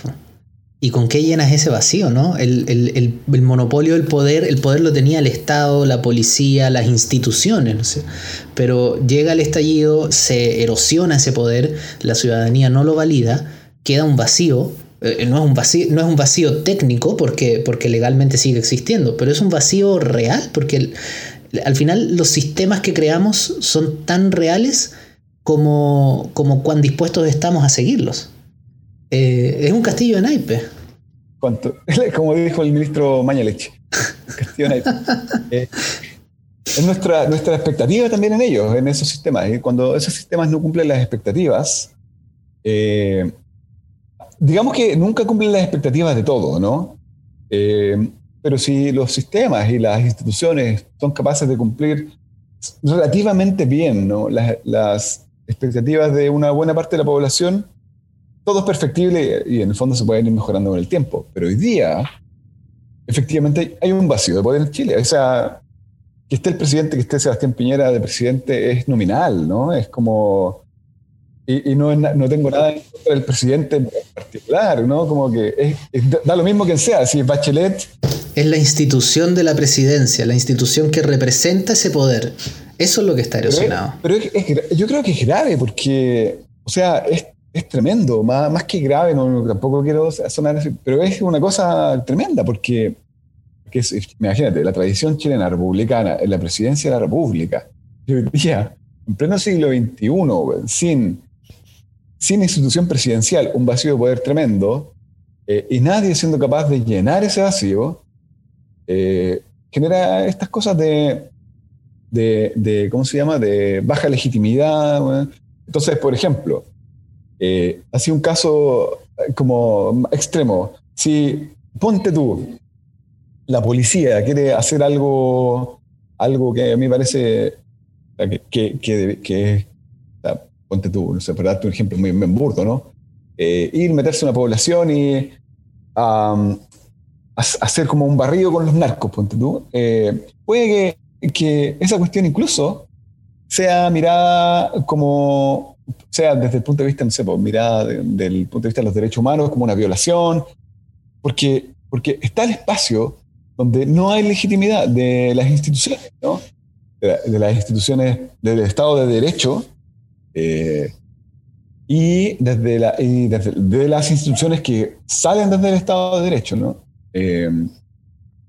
¿Y con qué llenas ese vacío, no? El, monopolio del poder, el poder lo tenía el Estado, la policía, las instituciones. Pero llega el estallido, se erosiona ese poder, la ciudadanía no lo valida, queda un vacío. Eh, no, es un vacío no es un vacío técnico porque, porque legalmente sigue existiendo, pero es un vacío real porque al final los sistemas que creamos son tan reales como, como cuán dispuestos estamos a seguirlos. Eh, es un castillo de naipes. ¿Cuánto? (laughs) Como dijo el ministro Mañalich. Castillo de naipes. (laughs) Eh, es nuestra, nuestra expectativa también en ellos, en esos sistemas. Y cuando esos sistemas no cumplen las expectativas, eh, digamos que nunca cumplen las expectativas de todo, ¿no? Pero si los sistemas y las instituciones son capaces de cumplir relativamente bien ¿no? las, expectativas de una buena parte de la población, todo es perfectible y en el fondo se puede ir mejorando con el tiempo. Pero hoy día, efectivamente, hay un vacío de poder en Chile. O sea, que esté el presidente, que esté Sebastián Piñera de presidente es nominal, ¿no? Es como... Y, no, no, tengo nada en contra del presidente en particular, ¿no? Como que da lo mismo quien sea, si es Bachelet... Es la institución de la presidencia, la institución que representa ese poder. Eso es lo que está erosionado. Pero, yo creo que es grave porque, o sea, es es tremendo, más, más que grave, no, tampoco quiero sonar así, pero es una cosa tremenda porque, imagínate, la tradición chilena republicana, en la presidencia de la República, hoy día, en pleno siglo XXI, sin, sin institución presidencial, un vacío de poder tremendo, eh, y nadie siendo capaz de llenar ese vacío, eh, genera estas cosas de, de, ¿cómo se llama?, de baja legitimidad. Entonces, por ejemplo, eh, así un caso eh, como extremo. Si ponte tú, la policía quiere hacer algo, algo que a mí parece que, que, que, ponte tú, no sé, para darte un ejemplo muy, burdo, ¿no? Eh, ir, meterse en una población y hacer como un barrido con los narcos, ponte tú. puede que, que esa cuestión incluso sea mirada como sea desde el punto de vista, no sé, pues, mirada del punto de vista de los derechos humanos como una violación, porque, porque está el espacio donde no hay legitimidad de las instituciones, ¿no? de, las instituciones del Estado de Derecho eh, y, desde, la, y desde de las instituciones que salen desde el Estado de Derecho. ¿no? Eh,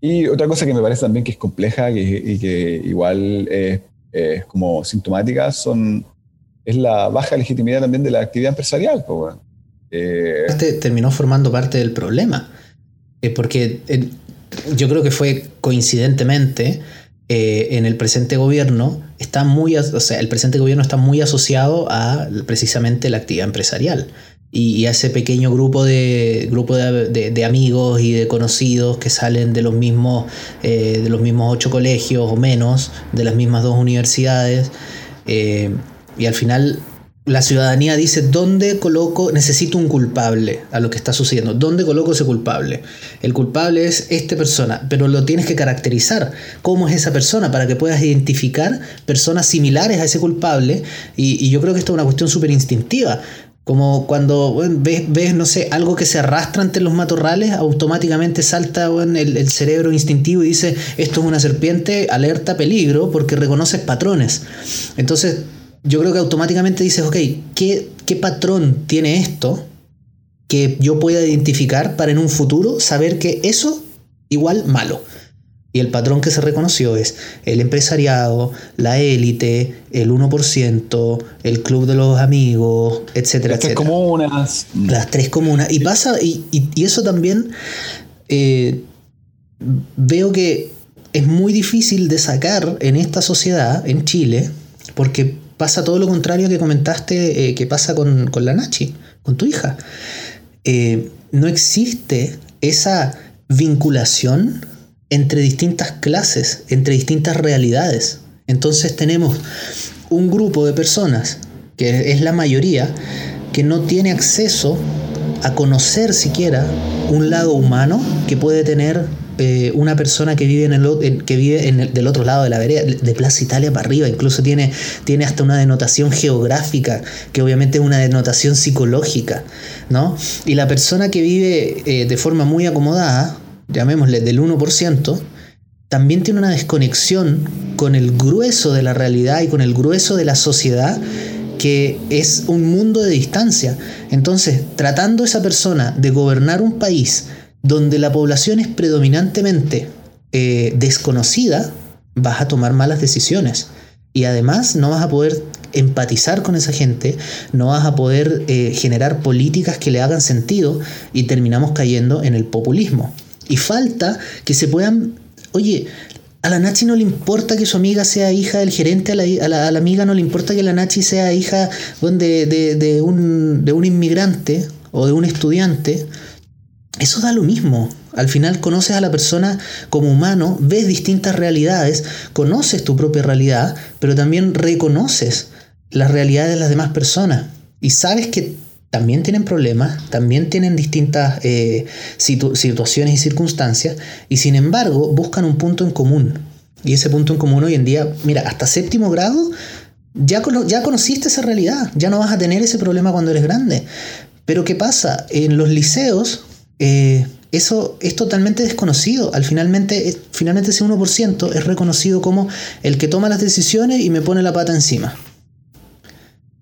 y otra cosa que me parece también que es compleja y, que igual es, como sintomática son es la baja legitimidad también de la actividad empresarial. Pues, este terminó formando parte del problema, eh, porque eh, yo creo que fue coincidentemente eh, en el presente gobierno está muy, o sea, el presente gobierno está muy asociado a precisamente la actividad empresarial y, a ese pequeño grupo de grupo de, amigos y de conocidos que salen de los mismos eh, de los mismos ocho colegios o menos de las mismas dos universidades eh, y al final la ciudadanía dice, ¿dónde coloco, necesito un culpable a lo que está sucediendo? ¿Dónde coloco ese culpable? El culpable es esta persona, pero lo tienes que caracterizar. ¿Cómo es esa persona? Para que puedas identificar personas similares a ese culpable. Y, yo creo que esto es una cuestión súper instintiva. Como cuando ves, no sé, algo que se arrastra entre los matorrales, automáticamente salta el, el, cerebro instintivo y dice, esto es una serpiente, alerta, peligro, porque reconoces patrones. Entonces, yo creo que automáticamente dices, ok, ¿qué, ¿qué patrón tiene esto que yo pueda identificar para en un futuro saber que eso igual malo? Y el patrón que se reconoció es el empresariado, la élite, el 1%, el club de los amigos, etcétera, Las tres comunas. Las tres comunas. Y pasa, y, eso también eh, veo que es muy difícil de sacar en esta sociedad, en Chile, porque pasa todo lo contrario que comentaste eh, que pasa con, la Nachi, con tu hija. Eh, no existe esa vinculación entre distintas clases, entre distintas realidades. Entonces tenemos un grupo de personas, que es la mayoría, que no tiene acceso a conocer siquiera un lado humano que puede tener eh, una persona que vive, en el, que vive en el, del otro lado de la vereda, de Plaza Italia para arriba, incluso tiene, tiene hasta una denotación geográfica, que obviamente es una denotación psicológica, ¿no? Y la persona que vive eh, de forma muy acomodada, llamémosle del 1%, también tiene una desconexión con el grueso de la realidad y con el grueso de la sociedad que es un mundo de distancia. Entonces, tratando esa persona de gobernar un país donde la población es predominantemente eh, desconocida, vas a tomar malas decisiones. Y además no vas a poder empatizar con esa gente, no vas a poder eh, generar políticas que le hagan sentido y terminamos cayendo en el populismo. Y falta que se puedan, oye, a la Nachi no le importa que su amiga sea hija del gerente, a la, amiga no le importa que la Nachi sea hija de, un, de un inmigrante o de un estudiante, eso da lo mismo. Al final conoces a la persona como humano, ves distintas realidades, conoces tu propia realidad, pero también reconoces las realidades de las demás personas. Y sabes que también tienen problemas, también tienen distintas eh, situaciones y circunstancias, y sin embargo buscan un punto en común. Y ese punto en común hoy en día, mira, hasta séptimo grado ya, ya conociste esa realidad, ya no vas a tener ese problema cuando eres grande. Pero ¿qué pasa? En los liceos eh, eso es totalmente desconocido. Al finalmente, eh, finalmente ese 1% es reconocido como el que toma las decisiones y me pone la pata encima.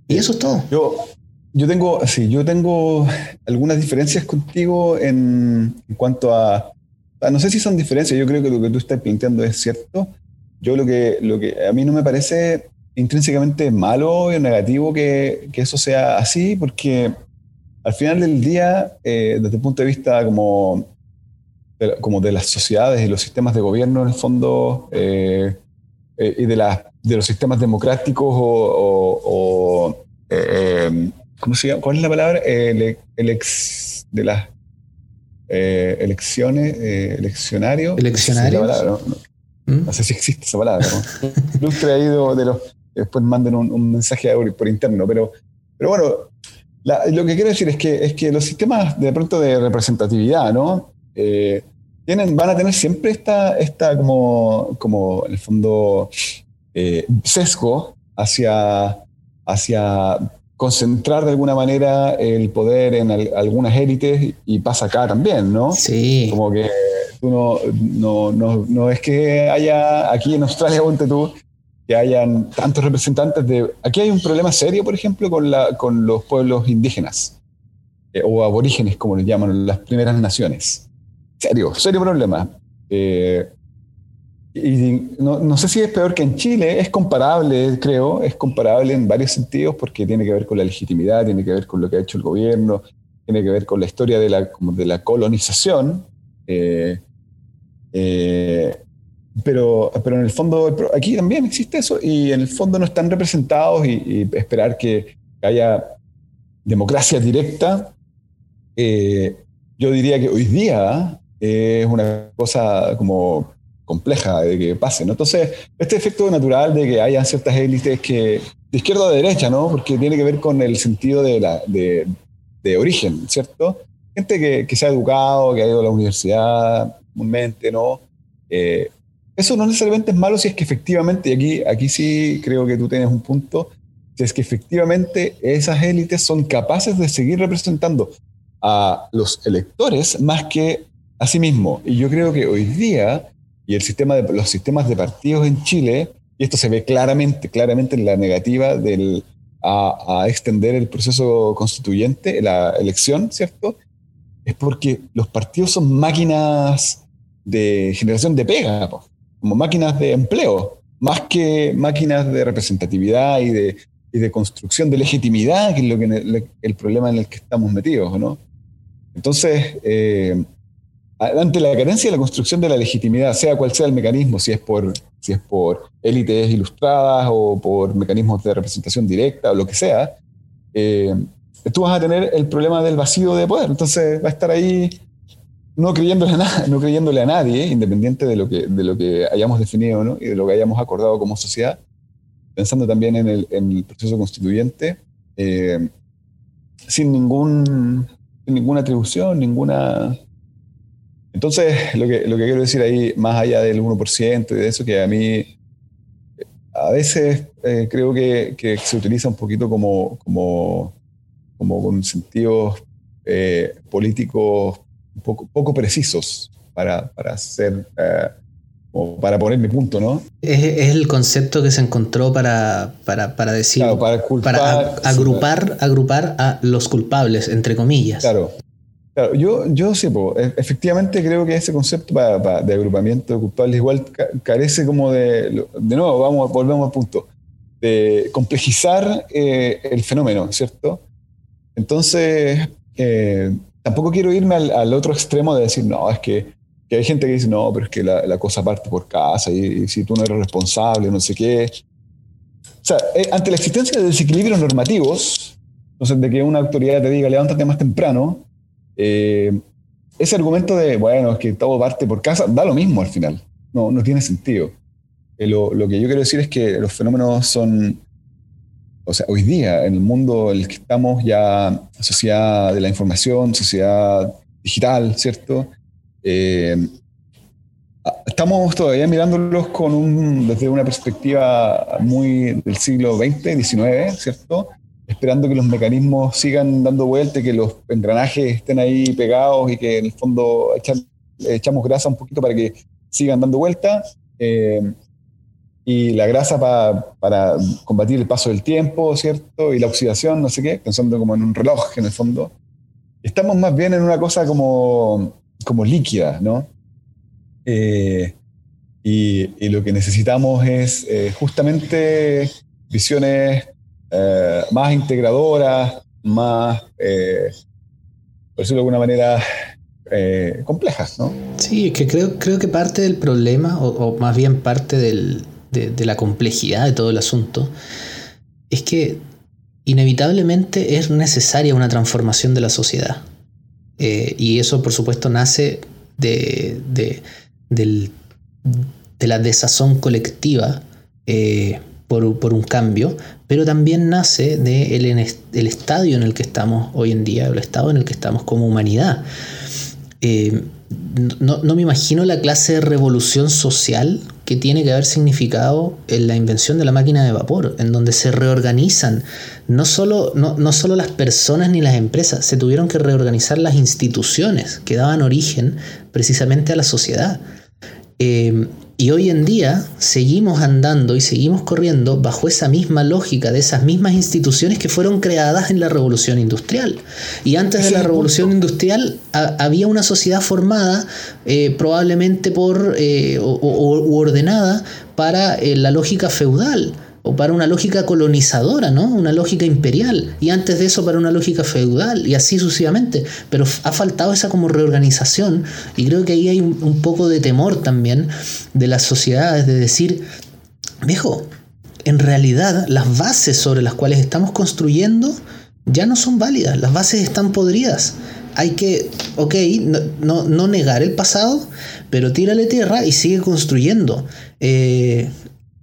Y eso es todo. Yo, yo tengo, sí, yo tengo algunas diferencias contigo en, cuanto a, No sé si son diferencias, yo creo que lo que tú estás planteando es cierto. Yo lo que, lo que a mí no me parece intrínsecamente malo o negativo que, que eso sea así, porque al final del día, eh, desde el punto de vista como de, como de las sociedades y los sistemas de gobierno, en el fondo, eh, eh, y de, de los sistemas democráticos o, ¿cómo se llama? ¿Cuál es la palabra? de las elecciones, eleccionario. Eleccionario. ¿Mm? No, sé si existe esa palabra. ¿no? (laughs) traído de los. Después manden un, un mensaje por interno, pero, pero bueno, lo que quiero decir es que, es que los sistemas de pronto de representatividad, ¿no? Eh, tienen, van a tener siempre esta, esta como, como, en el fondo, eh, sesgo hacia, hacia concentrar de alguna manera el poder en algunas élites y pasa acá también, ¿no? Sí. Como que tú no, no, no, no es que haya aquí en Australia, ponte tú, que hayan tantos representantes de... Aquí hay un problema serio, por ejemplo, con, la, con los pueblos indígenas eh, o aborígenes, como les llaman, las primeras naciones. Serio, serio problema. Eh, y no, no, sé si es peor que en Chile, es comparable, creo, es comparable en varios sentidos porque tiene que ver con la legitimidad, tiene que ver con lo que ha hecho el gobierno, tiene que ver con la historia de la, de la colonización. Eh, pero, pero en el fondo, aquí también existe eso y en el fondo no están representados y, esperar que haya democracia directa, eh, yo diría que hoy día es una cosa como compleja de que pase, ¿no? Entonces, este efecto natural de que haya ciertas élites que, de izquierda a derecha, ¿no? Porque tiene que ver con el sentido de, la, de, de origen, ¿cierto? Gente que, que, se ha educado, que ha ido a la universidad comúnmente, ¿no? Eh, eso no necesariamente es malo si es que efectivamente, y aquí, aquí sí creo que tú tienes un punto, si es que efectivamente esas élites son capaces de seguir representando a los electores más que a sí mismos. Y yo creo que hoy día, y el sistema de, los sistemas de partidos en Chile, y esto se ve claramente, claramente en la negativa del, a, a extender el proceso constituyente, la elección, ¿cierto? Es porque los partidos son máquinas de generación de pega, como máquinas de empleo, más que máquinas de representatividad y de, construcción de legitimidad, que es lo que el problema en el que estamos metidos, ¿no? Entonces, eh, ante la carencia de la construcción de la legitimidad, sea cual sea el mecanismo, si es por, si es por élites ilustradas o por mecanismos de representación directa o lo que sea, eh, tú vas a tener el problema del vacío de poder. Entonces va a estar ahí no creyéndole a, (laughs) no creyéndole a nadie, independiente de lo, que, de lo que hayamos definido ¿no? y de lo que hayamos acordado como sociedad, pensando también en el, proceso constituyente, eh, sin, ningún, ninguna atribución, ninguna... Entonces, lo que, lo que quiero decir ahí, más allá del 1% y de eso, que a mí a veces eh, creo que, que, se utiliza un poquito como, como, como con sentidos eh, políticos poco, poco precisos para, para hacer, eh, o para poner mi punto, ¿no? Es, es, el concepto que se encontró para, para, para decir, claro, para, culpar, para agrupar, agrupar a los culpables, entre comillas. Claro. Claro, yo, yo sí, e, efectivamente creo que ese concepto de agrupamiento de culpables igual carece como de, de nuevo, vamos, volvemos al punto, de complejizar eh, el fenómeno, ¿cierto? Entonces, eh, tampoco quiero irme al, otro extremo de decir, no, es que, hay gente que dice, no, pero es que la, cosa parte por casa y, si tú no eres responsable, no sé qué. O sea, eh, ante la existencia de desequilibrios normativos, entonces de que una autoridad te diga, levántate más temprano, eh, ese argumento de, bueno, es que todo parte por casa, da lo mismo al final. No, no tiene sentido. Eh, lo, lo, que yo quiero decir es que los fenómenos son o sea, hoy día, en el mundo en el que estamos ya, sociedad de la información, sociedad digital, ¿cierto? Eh, estamos todavía mirándolos con un, desde una perspectiva muy del siglo XX, XIX, ¿cierto? Esperando que los mecanismos sigan dando vuelta, que los engranajes estén ahí pegados y que en el fondo echamos grasa un poquito para que sigan dando vuelta. Eh, y la grasa para combatir el paso del tiempo, ¿cierto? Y la oxidación, no sé qué, pensando como en un reloj en el fondo. Estamos más bien en una cosa como, como líquida, ¿no? Eh, y, lo que necesitamos es eh, justamente visiones eh, más integradoras, más, por decirlo de alguna manera, complejas, ¿no? Sí, que creo, creo que parte del problema, o más bien parte del, de, la complejidad de todo el asunto, es que inevitablemente es necesaria una transformación de la sociedad. Eh, y eso, por supuesto, nace de, de, la desazón colectiva eh, por, un cambio, pero también nace del el estadio en el que estamos hoy en día, el estado en el que estamos como humanidad. Eh, no, me imagino la clase de revolución social que tiene que haber significado en la invención de la máquina de vapor, en donde se reorganizan no solo, no, no solo las personas ni las empresas, se tuvieron que reorganizar las instituciones que daban origen precisamente a la sociedad. Eh, y hoy en día seguimos andando y seguimos corriendo bajo esa misma lógica de esas mismas instituciones que fueron creadas en la revolución industrial. Y antes de la revolución industrial había una sociedad formada eh, probablemente por eh, o, ordenada para eh, la lógica feudal o para una lógica colonizadora, ¿no? Una lógica imperial. Y antes de eso para una lógica feudal y así sucesivamente. Pero ha faltado esa como reorganización y creo que ahí hay un, poco de temor también de las sociedades de decir, viejo, en realidad las bases sobre las cuales estamos construyendo ya no son válidas, las bases están podridas. Hay que, ok, no, no, negar el pasado, pero tírale tierra y sigue construyendo. Eh,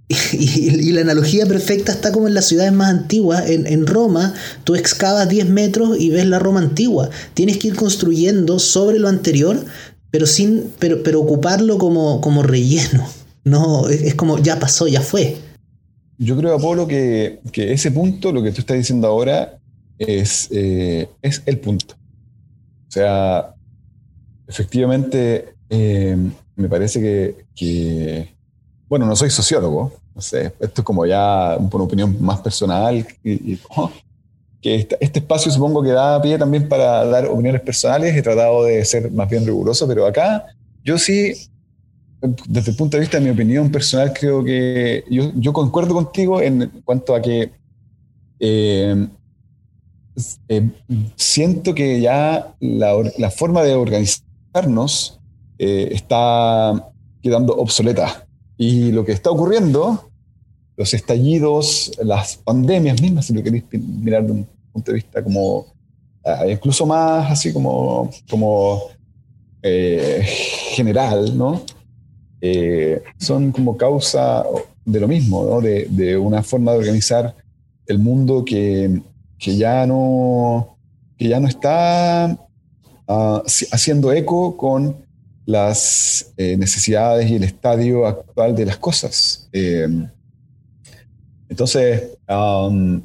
(laughs) y, la analogía perfecta está como en las ciudades más antiguas. En, Roma, tú excavas 10 metros y ves la Roma antigua. Tienes que ir construyendo sobre lo anterior, pero sin pero, pero ocuparlo como, como relleno. No, es, como ya pasó, ya fue. Yo creo, Apolo, que, que ese punto, lo que tú estás diciendo ahora, es, eh, es el punto. O sea, efectivamente, eh, me parece que bueno, no soy sociólogo, no sé, esto es como ya una opinión más personal, y, oh, que este, espacio supongo que da pie también para dar opiniones personales, he tratado de ser más bien riguroso, pero acá yo sí, desde el punto de vista de mi opinión personal, creo que yo, yo concuerdo contigo en cuanto a que eh, eh, siento que ya la, la forma de organizarnos eh, está quedando obsoleta. Y lo que está ocurriendo, los estallidos, las pandemias mismas, si lo queréis mirar de un punto de vista como ah, incluso más así como, como eh, general, ¿no? Eh, son como causa de lo mismo, ¿no? de, de, una forma de organizar el mundo que, que ya, no, que ya no está ah, haciendo eco con las eh, necesidades y el estadio actual de las cosas. Eh, entonces, um,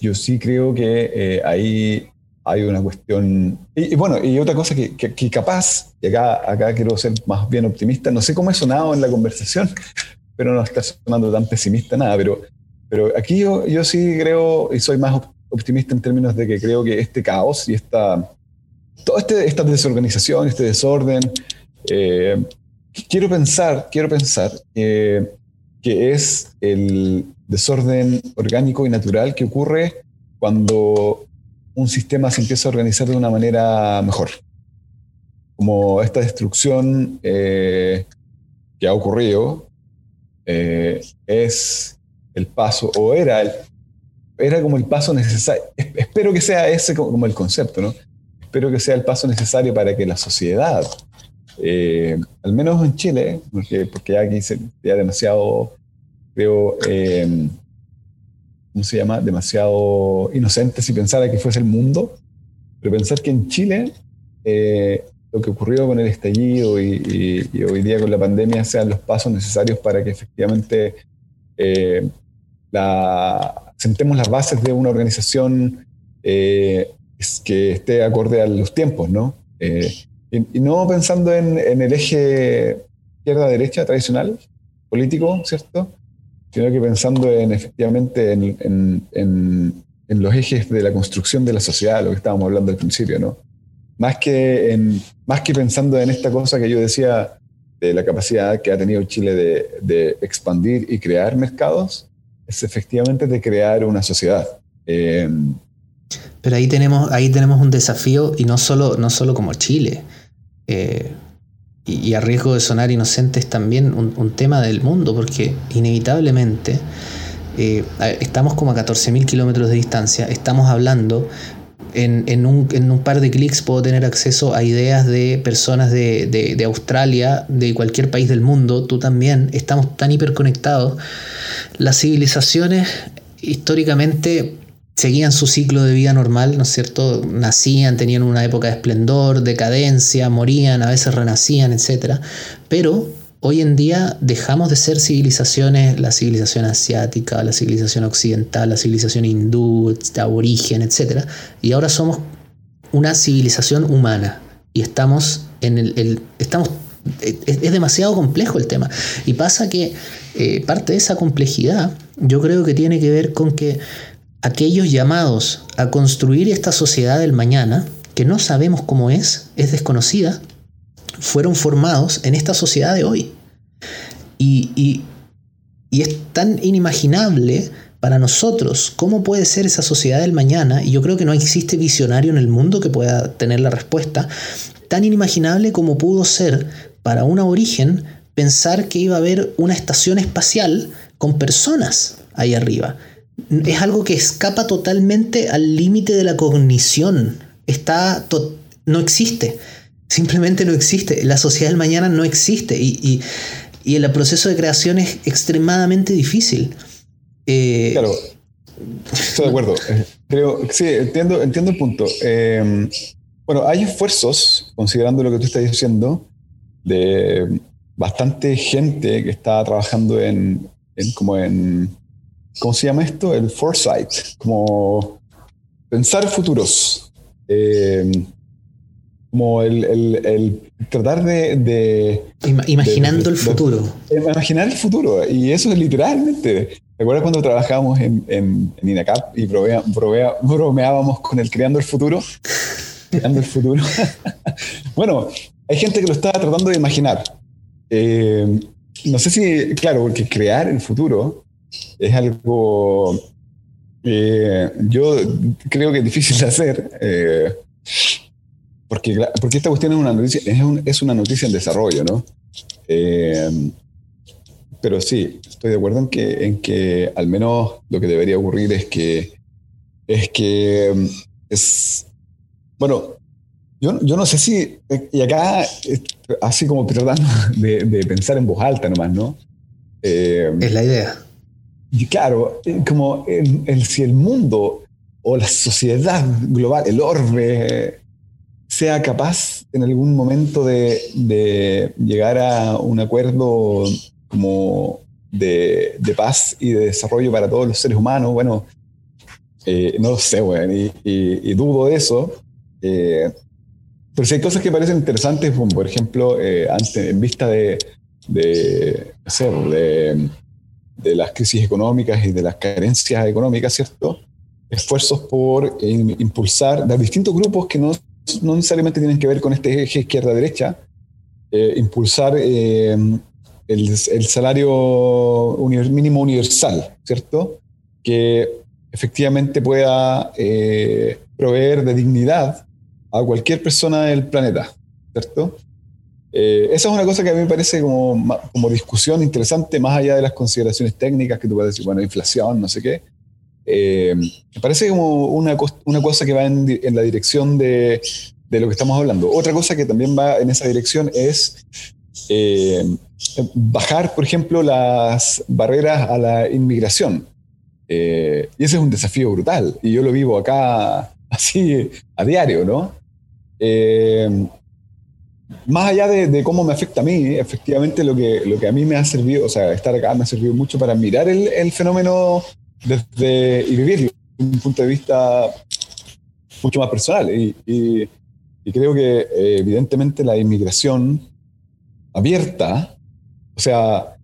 yo sí creo que eh, ahí hay una cuestión. Y, bueno, y otra cosa que, que, capaz, y acá, acá quiero ser más bien optimista, no sé cómo he sonado en la conversación, (laughs) pero no está sonando tan pesimista nada, pero, pero aquí yo, yo sí creo y soy más optimista en términos de que creo que este caos y esta toda este, esta desorganización, este desorden, eh, quiero pensar, quiero pensar que es el desorden orgánico y natural que ocurre cuando un sistema se empieza a organizar de una manera mejor. Como esta destrucción eh, que ha ocurrido eh, es el paso, o era, el, era como el paso necesario. Espero que sea ese como el concepto, ¿no? Espero que sea el paso necesario para que la sociedad, eh, al menos en Chile, porque, porque aquí sería demasiado, creo, eh, ¿cómo se llama? Demasiado inocente si pensara que fuese el mundo, pero pensar que en Chile eh, lo que ocurrió con el estallido y, hoy día con la pandemia sean los pasos necesarios para que efectivamente la, sentemos las bases de una organización que esté acorde a los tiempos, ¿no? Eh, y, no pensando en, el eje izquierda-derecha tradicional, político, ¿cierto? Sino que pensando en efectivamente en, los ejes de la construcción de la sociedad, lo que estábamos hablando al principio, ¿no? Más que, más que pensando en esta cosa que yo decía de la capacidad que ha tenido Chile de, de expandir y crear mercados, es efectivamente de crear una sociedad. Eh, pero ahí tenemos, ahí tenemos un desafío, y no solo, no solo como Chile. Eh, y, a riesgo de sonar inocentes también un, tema del mundo, porque inevitablemente eh, estamos como a 14.000 kilómetros de distancia, estamos hablando, en, un, par de clics puedo tener acceso a ideas de personas de, de, Australia, de cualquier país del mundo, tú también, estamos tan hiperconectados. Las civilizaciones históricamente seguían su ciclo de vida normal, ¿no es cierto? Nacían, tenían una época de esplendor, decadencia, morían, a veces renacían, etc. Pero hoy en día dejamos de ser civilizaciones, la civilización asiática, la civilización occidental, la civilización hindú, de aborigen, etc. Y ahora somos una civilización humana y estamos en el... estamos, es, demasiado complejo el tema. Y pasa que eh, parte de esa complejidad yo creo que tiene que ver con que aquellos llamados a construir esta sociedad del mañana, que no sabemos cómo es, es desconocida, fueron formados en esta sociedad de hoy. Y, es tan inimaginable para nosotros cómo puede ser esa sociedad del mañana, y yo creo que no existe visionario en el mundo que pueda tener la respuesta, tan inimaginable como pudo ser para un origen pensar que iba a haber una estación espacial con personas ahí arriba. Es algo que escapa totalmente al límite de la cognición. Está no existe. Simplemente no existe. La sociedad del mañana no existe. Y, el proceso de creación es extremadamente difícil. Eh, claro. Estoy de acuerdo. (laughs) Creo, sí, entiendo, entiendo el punto. Eh, bueno, hay esfuerzos, considerando lo que tú estás diciendo, de bastante gente que está trabajando en, como en, ¿cómo se llama esto? El foresight, como pensar futuros. Eh, como el, tratar de... Imaginando el futuro. imaginar el futuro. Y eso es literalmente. ¿Recuerdas cuando trabajábamos en, en, INACAP y bromeábamos con el creando el futuro? creando el futuro. (laughs) bueno, hay gente que lo está tratando de imaginar. Eh, no sé si, claro, porque crear el futuro es algo, eh, yo creo que es difícil de hacer, eh, porque, porque esta cuestión es una noticia, es, una noticia en desarrollo, ¿no? pero sí, estoy de acuerdo en que, en que al menos lo que debería ocurrir es que, es que es, bueno, yo, yo, no sé si, y acá, así como tratando de, pensar en voz alta nomás, ¿no? Eh, es la idea. Y claro, como el, si el mundo o la sociedad global, el orbe, sea capaz en algún momento de, de llegar a un acuerdo como de, de, paz y de desarrollo para todos los seres humanos, bueno, eh, no lo sé, bueno, y, y, y, dudo de eso. Eh, pero si hay cosas que parecen interesantes, como por ejemplo, eh, en vista de, de, de, las crisis económicas y de las carencias económicas, ¿cierto? Esfuerzos por impulsar de distintos grupos que no, no, necesariamente tienen que ver con este eje izquierda-derecha, eh, impulsar eh, el, el, salario mínimo universal, ¿cierto? Que efectivamente pueda proveer de dignidad a cualquier persona del planeta, ¿cierto? Eh, esa es una cosa que a mí me parece como, como discusión interesante, más allá de las consideraciones técnicas que tú puedes decir, bueno, inflación, no sé qué. Eh, me parece como una, una cosa que va en, en la dirección de, de, lo que estamos hablando. Otra cosa que también va en esa dirección es eh, bajar, por ejemplo, las barreras a la inmigración. y ese es un desafío brutal. Y yo lo vivo acá (laughs) así a diario, ¿no? Más allá de, cómo me afecta a mí, efectivamente lo que, lo que a mí me ha servido, o sea, estar acá me ha servido mucho para mirar el, fenómeno desde, y vivirlo desde un punto de vista mucho más personal. Y, creo que eh, evidentemente la inmigración abierta, o sea,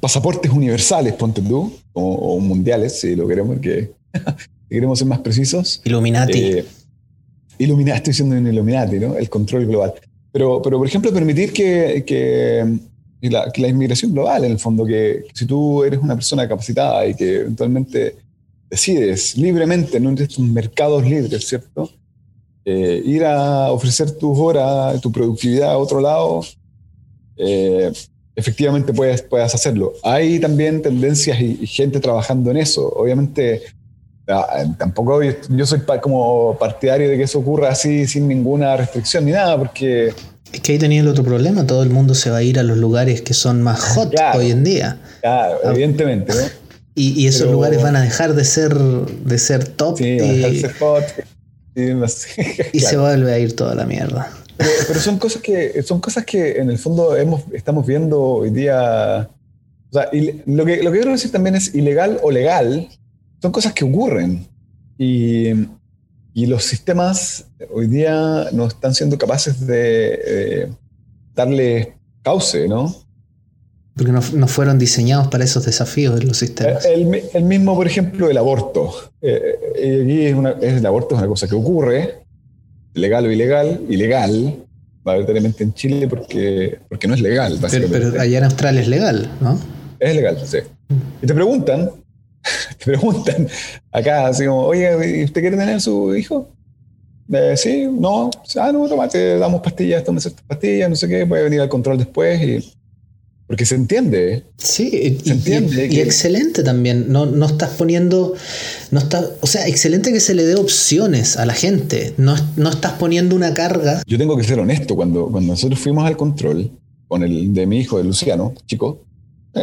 pasaportes universales, ponte tú, o, mundiales, si lo queremos, que (laughs) queremos ser más precisos. Illuminati. Eh, Illuminati, estoy diciendo en Illuminati, ¿no? El control global. Pero, pero por ejemplo, permitir que, que, la, que, la, inmigración global, en el fondo, que, si tú eres una persona capacitada y que eventualmente decides libremente, no en estos mercados libres, ¿cierto? Eh, ir a ofrecer tus horas, tu productividad a otro lado, eh, efectivamente puedes, puedas hacerlo. Hay también tendencias y, y, gente trabajando en eso. Obviamente tampoco yo, soy como partidario de que eso ocurra así sin ninguna restricción ni nada, porque... Es que ahí tenía el otro problema, todo el mundo se va a ir a los lugares que son más hot hoy en día. Claro, ah. evidentemente, ¿no? Y, esos lugares van a dejar de ser, de ser top. Sí, y, a ser hot. Y, (laughs) se vuelve a ir toda la mierda. Pero, son cosas que son cosas que en el fondo hemos, estamos viendo hoy día. O sea, lo que, lo que quiero decir también es ilegal o legal son cosas que ocurren. Y, y los sistemas hoy día no están siendo capaces de eh, darle cauce, ¿no? Porque no, no, fueron diseñados para esos desafíos de los sistemas. El, el mismo, por ejemplo, el aborto. Eh, eh es una, es, el aborto es una cosa que ocurre, legal o ilegal, ilegal, mayoritariamente en Chile porque, porque no es legal. Pero, pero allá en Australia es legal, ¿no? Es legal, sí. Y te preguntan, te (laughs) preguntan acá, así como, oye, ¿usted quiere tener su hijo? Eh, sí, no, ah, no, toma, te damos pastillas, tomes estas pastillas, no sé qué, puede venir al control después y porque se entiende. Sí, se y, entiende y, excelente también. No, no estás poniendo. No está, o sea, excelente que se le dé opciones a la gente. No, no estás poniendo una carga. Yo tengo que ser honesto. Cuando, cuando nosotros fuimos al control con el de mi hijo, de Luciano, chico, eh,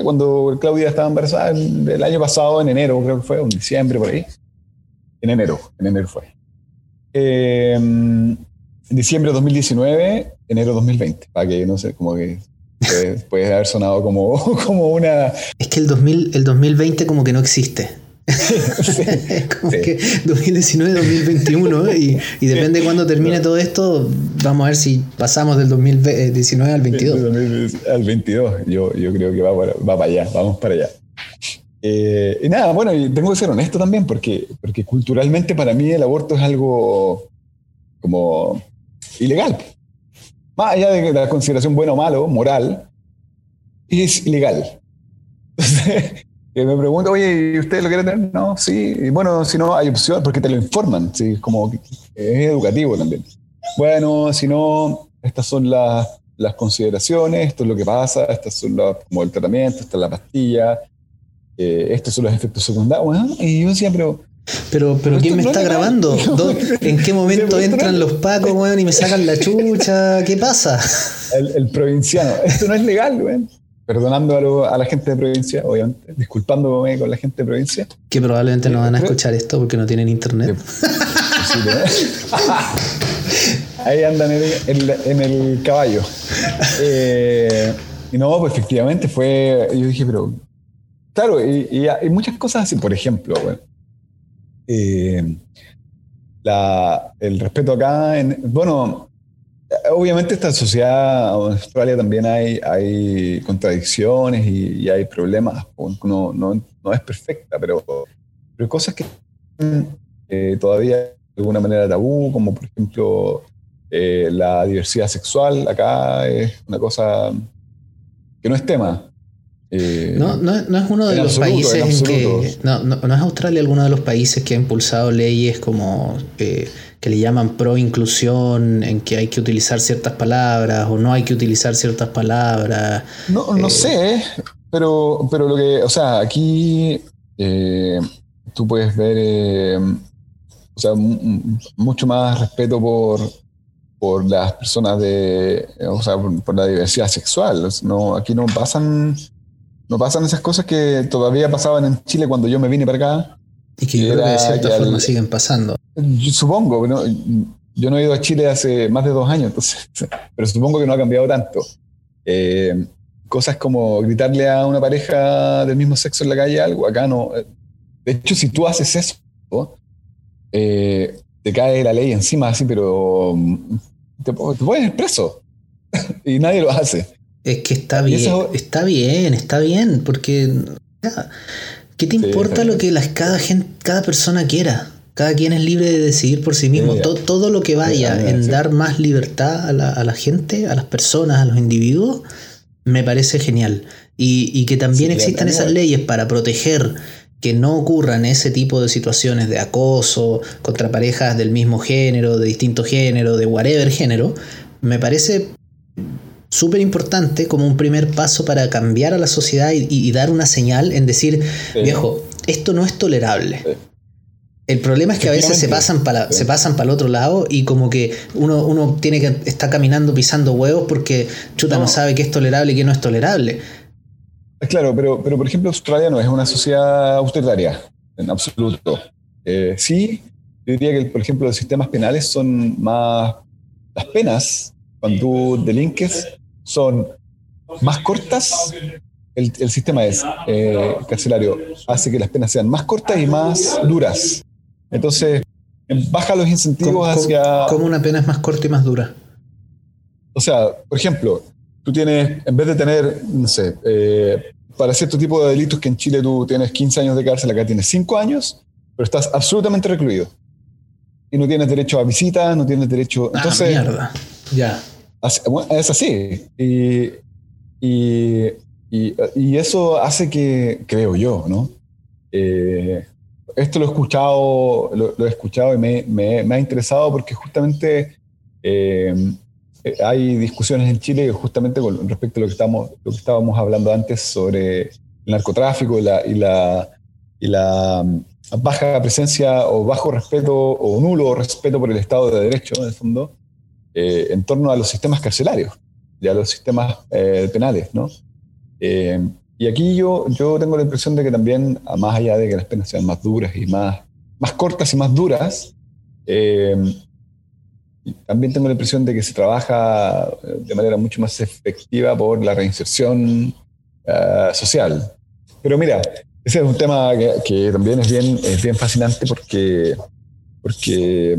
cuando Claudia estaba embarazada el, año pasado, en enero, creo que fue, en diciembre, por ahí. En enero, en enero fue. Eh, en diciembre de 2019, enero 2020, para que no sé, como que puede, haber sonado como, (laughs) como una... Es que el, 2000, el 2020 como que no existe. (laughs) como que 2019, 2021 y, y depende de cuándo termine todo esto, vamos a ver si pasamos del 2019 al 22. Al 22, yo, yo creo que va para, va para allá, vamos para allá. Eh, y nada, bueno, y tengo que ser honesto también, porque, porque culturalmente para mí el aborto es algo como ilegal más allá de la consideración bueno o malo, moral, es ilegal. (laughs) Entonces, me pregunto, oye, ¿y usted lo quiere tener? No, sí. Y bueno, si no, hay opción, porque te lo informan, ¿sí? Como es educativo también. Bueno, si no, estas son las, las consideraciones, esto es lo que pasa, estas son los, como el tratamiento, esta es la pastilla, eh, estos son los efectos secundarios. y yo decía, pero pero, pero ¿quién me está grabando? (laughs) ¿En qué momento entran los pacos, weón, y me sacan la chucha? ¿Qué pasa? El, provinciano. Esto no es legal, weón. Perdonando a, la gente de provincia, obviamente. Disculpándome con la gente de provincia. Que probablemente no van a escuchar esto porque no tienen internet. (laughs) Ahí andan en el, caballo. Eh, y no, pues efectivamente fue. Yo dije, pero. Claro, y, hay muchas cosas así, por ejemplo, eh, el respeto acá, en, bueno, obviamente esta sociedad Australia también hay, hay contradicciones y, hay problemas, no, no, no, es perfecta, pero, pero hay cosas que eh, todavía de alguna manera tabú, como por ejemplo eh, la diversidad sexual acá es una cosa que no es tema. Eh, no, no, es uno de los países en, que. No, no, es Australia alguno de los países que ha impulsado leyes como eh, que le llaman pro inclusión, en que hay que utilizar ciertas palabras o no hay que utilizar ciertas palabras. No, no eh, sé, pero, pero lo que. O sea, aquí tú puedes ver. o sea, mucho más respeto por, por las personas de. O sea, por, la diversidad sexual. No, aquí no pasan no pasan esas cosas que todavía pasaban en Chile cuando yo me vine para acá. Y que yo creo que de cierta forma siguen pasando. Yo supongo, yo no he ido a Chile hace más de dos años, entonces, (laughs) pero supongo que no ha cambiado tanto. Eh, cosas como gritarle a una pareja del mismo sexo en la calle algo, acá no. De hecho, si tú haces eso, eh, te cae la ley encima así, pero te, te puedes preso (laughs) y nadie lo hace. Es que está bien, está bien, está bien, porque ¿qué te importa lo que las, cada, gente, cada persona quiera? Cada quien es libre de decidir por sí mismo. todo, todo, lo que vaya en dar más libertad a la, a la, gente, a las personas, a los individuos, me parece genial. Y, y que también existan esas leyes para proteger que no ocurran ese tipo de situaciones de acoso contra parejas del mismo género, de distinto género, de whatever género, me parece súper importante como un primer paso para cambiar a la sociedad y, dar una señal en decir, viejo, esto no es tolerable. El problema es que a veces se pasan para se pasan para el otro lado y como que uno, uno tiene que estar caminando pisando huevos porque chuta no, sabe qué es tolerable y qué no es tolerable. Claro, pero, pero por ejemplo Australia no es una sociedad austeritaria, en absoluto. Eh, sí, yo diría que por ejemplo los sistemas penales son más... Las penas cuando tú delinques son más cortas, el, sistema es eh, carcelario hace que las penas sean más cortas y más duras. Entonces, baja los incentivos hacia... ¿Cómo una pena es más corta y más dura? O sea, por ejemplo, tú tienes, en vez de tener, no sé, eh, para cierto tipo de delitos que en Chile tú tienes 15 años de cárcel, acá tienes 5 años, pero estás absolutamente recluido. Y no tienes derecho a visitas, no tienes derecho... Ah, entonces, mierda. Ya. Es así. Y, y, eso hace que, creo yo, ¿no? Eh, esto lo he escuchado, lo, he escuchado y me, me, ha interesado porque justamente eh, hay discusiones en Chile justamente con respecto a lo que, estamos, lo que estábamos hablando antes sobre el narcotráfico y la, y la, y la baja presencia o bajo respeto o nulo respeto por el Estado de Derecho, en el fondo, eh, en torno a los sistemas carcelarios y a los sistemas penales, ¿no? Eh, y aquí yo, yo tengo la impresión de que también, más allá de que las penas sean más duras y más, más cortas y más duras, eh, también tengo la impresión de que se trabaja eh, de manera mucho más efectiva por la reinserción social. Pero mira, ese es un tema que, también es bien, es bien fascinante porque, porque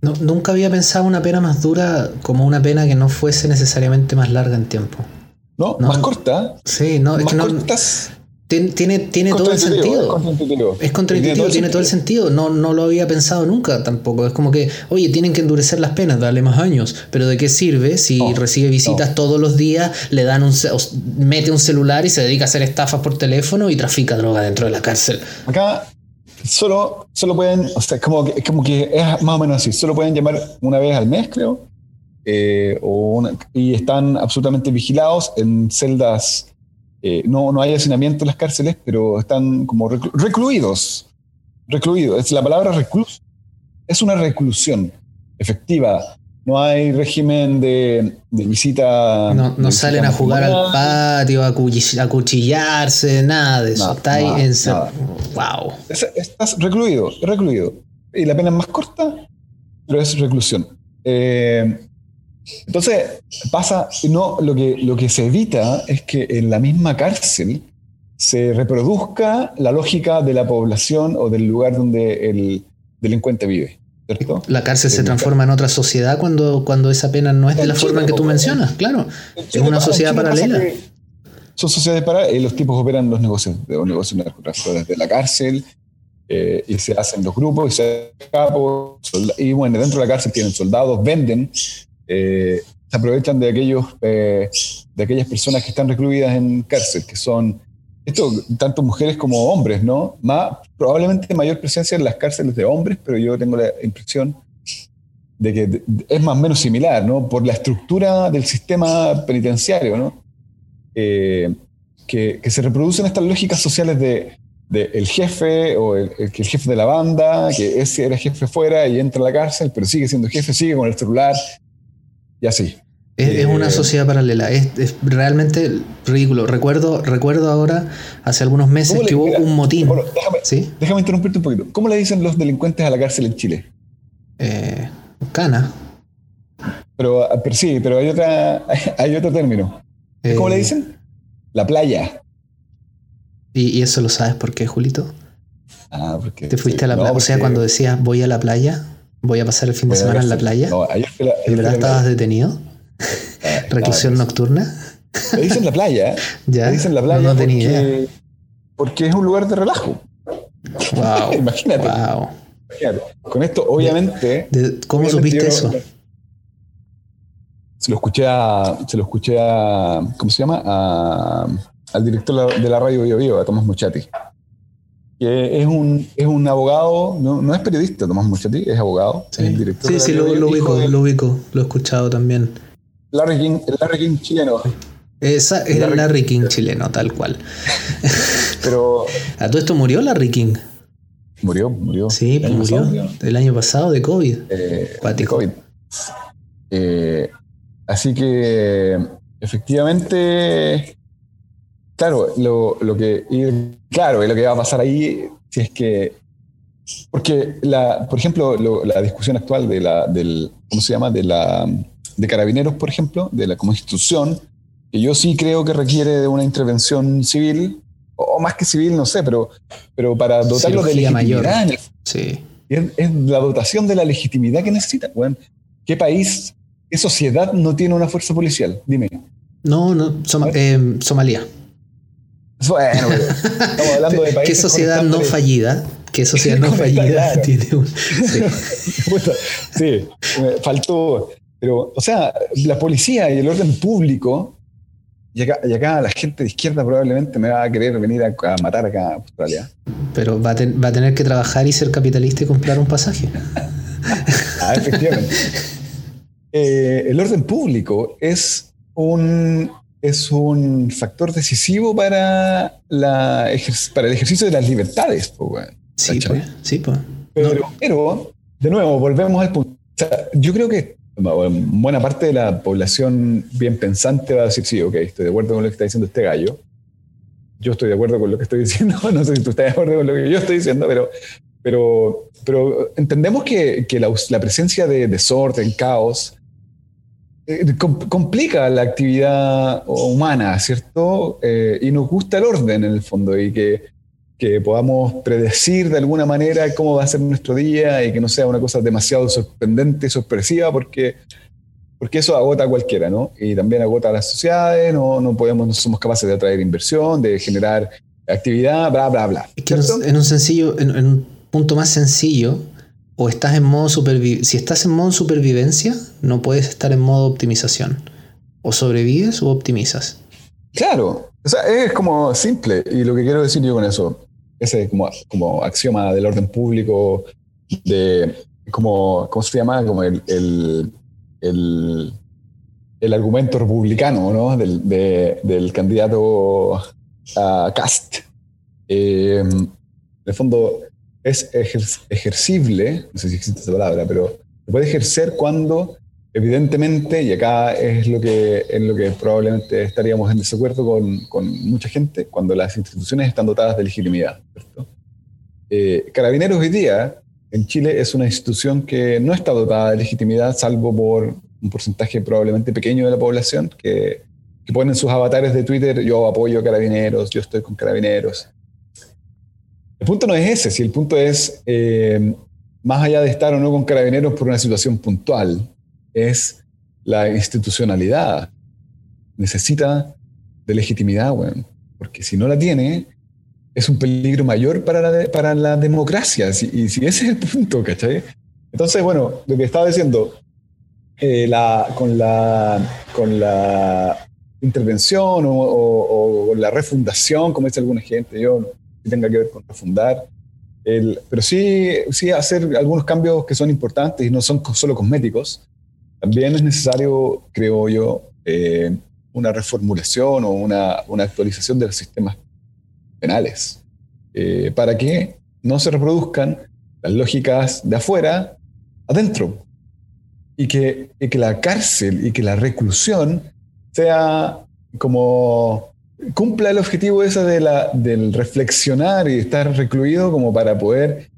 nunca había pensado una pena más dura como una pena que no fuese necesariamente más larga en tiempo. ¿No? Más corta. Sí, no, es que no. Tiene, tiene todo el sentido. Es contraintuitivo, tiene, todo el sentido. No, no lo había pensado nunca tampoco. Es como que, oye, tienen que endurecer las penas, darle más años. Pero ¿de qué sirve si recibe visitas todos los días, le dan un mete un celular y se dedica a hacer estafas por teléfono y trafica droga dentro de la cárcel? Acá solo, solo pueden, o sea, como que, como que es más o menos así. Solo pueden llamar una vez al mes, creo eh, y están absolutamente vigilados en celdas. Eh, no, no hay hacinamiento en las cárceles, pero están como recluidos. Recluidos. Es la palabra recluso. Es una reclusión efectiva. No hay régimen de, visita. No, salen a jugar al patio, a, cuchillarse, nada de eso. Está ahí en. Wow. estás recluido, recluido. Y la pena es más corta, pero es reclusión. Eh, entonces, pasa, no, lo que, lo que se evita es que en la misma cárcel se reproduzca la lógica de la población o del lugar donde el delincuente vive. ¿Cierto? La cárcel se transforma en otra sociedad cuando, cuando esa pena no es de la forma en que tú mencionas, claro. Es una sociedad paralela. Son sociedades paralelas y los tipos operan los negocios, los negocios narcotráficos desde la cárcel eh, y se hacen los grupos y se capos, y bueno, dentro de la cárcel tienen soldados, venden eh, se aprovechan de, aquellos, eh, de aquellas personas que están recluidas en cárcel, que son, esto, tanto mujeres como hombres, ¿no? Más, probablemente mayor presencia en las cárceles de hombres, pero yo tengo la impresión de que es más o menos similar, ¿no? Por la estructura del sistema penitenciario, ¿no? Eh, que, se reproducen estas lógicas sociales de, de el jefe o el, el, el, jefe de la banda, que ese era jefe fuera y entra a la cárcel, pero sigue siendo jefe, sigue con el celular, y así. Es, una eh, sociedad paralela, es, realmente ridículo. Recuerdo, recuerdo ahora, hace algunos meses, que hubo un motín. déjame, ¿Sí? déjame interrumpirte un poquito. ¿Cómo le dicen los delincuentes a la cárcel en Chile? Eh, cana. Pero, ah, pero, sí, pero hay, otra, (laughs) hay otro término. ¿Cómo le eh, dicen? La playa. ¿Y, eso lo sabes por qué, Julito? Ah, porque. ¿Te fuiste a la playa? O sea, cuando decías voy a la playa, Voy a pasar el fin de semana en la playa. No, ayer ¿De verdad estabas detenido? (laughs) Ah, ¿Reclusión nocturna? Me dicen la playa. (laughs) ¿Ya? Me dicen la playa. No, tenía porque, idea. Porque es un lugar de relajo. Wow. (laughs) Imagínate. Wow. Con esto, obviamente. ¿Cómo supiste eso? Se lo escuché a. Se lo escuché a. ¿Cómo se llama? A, al director de la radio Bio, Bio a Tomás Muchati que es un, es un abogado, no, no es periodista, Tomás Muchati, es abogado, sí. es director. Sí, sí, lo, lo ubico, lo ubico, lo he escuchado también. Larry King, el Larry King chileno. Esa es el Larry, King chileno, tal cual. (laughs) Pero. (laughs) ¿A todo esto murió Larry King? Murió, murió. Sí, el murió. El año pasado de COVID. Eh, de COVID. Eh, así que efectivamente Claro, lo, lo que, claro, lo que va a pasar ahí, si es que, porque, la, por ejemplo, la discusión actual de la, del, ¿cómo se llama? De la, de carabineros, por ejemplo, de la como institución, que yo sí creo que requiere de una intervención civil, o más que civil, no sé, pero, pero para dotarlo de legitimidad. Mayor. Sí. Es, es, la dotación de la legitimidad que necesita. Bueno, ¿Qué país, qué sociedad no tiene una fuerza policial? Dime. No, no, eh, Somalia. Bueno, (laughs) estamos hablando de países. ¿Qué sociedad no fallida? ¿Qué sociedad (laughs) no fallida (laughs) tiene un.? Sí. faltó. Pero, o sea, la policía y el orden público Y acá, la gente de izquierda probablemente me va a querer venir a, matar acá a Australia. Pero va a, va a, tener que trabajar y ser capitalista y comprar un pasaje. (laughs) ah, efectivamente. Eh, el orden público es un, es un factor decisivo para, la, para el ejercicio de las libertades. sí, pues, sí, pues. Pero, de nuevo, volvemos al punto. yo creo que buena parte de la población bien pensante va a decir, sí, ok, estoy de acuerdo con lo que está diciendo este gallo. Yo estoy de acuerdo con lo que estoy diciendo. (laughs) No sé si tú estás de acuerdo con lo que yo estoy diciendo, pero, pero, pero entendemos que, que la, presencia de desorden, caos, eh, complica la actividad humana, ¿cierto? Eh, y nos gusta el orden en el fondo y que, que, podamos predecir de alguna manera cómo va a ser nuestro día y que no sea una cosa demasiado sorprendente sorpresiva porque, porque eso agota a cualquiera, ¿no? Y también agota a las sociedades, no, no, podemos, no somos capaces de atraer inversión, de generar actividad, bla, bla, bla. Es que en un sencillo, en un punto más sencillo, o estás en modo supervivencia. Si estás en modo supervivencia, no puedes estar en modo optimización. O sobrevives o optimizas. Claro, o sea, es como simple. Y lo que quiero decir yo con eso, ese como, como axioma del orden público, de como, ¿cómo se llama? Como el, el, el, argumento republicano, ¿no? Del, del candidato a Cast. Eh, en el fondo, es ejercible, no sé si existe esa palabra, pero se puede ejercer cuando evidentemente, y acá es lo que, en lo que probablemente estaríamos en desacuerdo con, con, mucha gente, cuando las instituciones están dotadas de legitimidad. Eh, Carabineros hoy día en Chile es una institución que no está dotada de legitimidad, salvo por un porcentaje probablemente pequeño de la población que, que ponen sus avatares de Twitter, yo apoyo a Carabineros, yo estoy con Carabineros. El punto no es ese, si el punto es, eh, más allá de estar o no con carabineros por una situación puntual, es la institucionalidad. Necesita de legitimidad, bueno, porque si no la tiene, es un peligro mayor para la, para la democracia. y si ese es el punto, ¿cachai? Entonces, bueno, lo que estaba diciendo, eh, la, con, la, con la intervención o, la refundación, como dice alguna gente, yo tenga que ver con refundar. El, pero sí, sí hacer algunos cambios que son importantes y no son solo cosméticos. También es necesario, creo yo, eh, una reformulación o una, una, actualización de los sistemas penales eh, para que no se reproduzcan las lógicas de afuera adentro y que, que la cárcel y que la reclusión sea como cumpla el objetivo ese de la, del reflexionar y estar recluido como para poder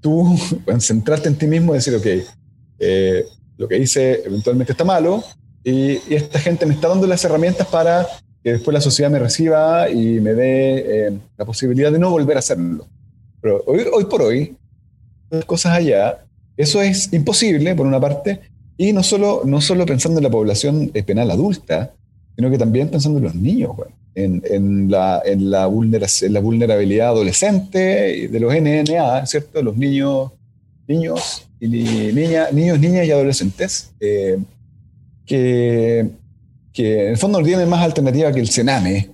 tú (laughs) centrarte en ti mismo y decir, ok, eh, lo que hice eventualmente está malo y, esta gente me está dando las herramientas para que después la sociedad me reciba y me dé eh, la posibilidad de no volver a hacerlo. Pero hoy, por hoy, las cosas allá, eso es imposible, por una parte, y no solo, no solo pensando en la población penal adulta, sino que también pensando en los niños. Bueno en, la vulnerabilidad adolescente de los NNA, ¿cierto? Los niños, niños, y niña, niños, niñas y adolescentes, eh, que, que en el fondo no tienen más alternativa que el Sename.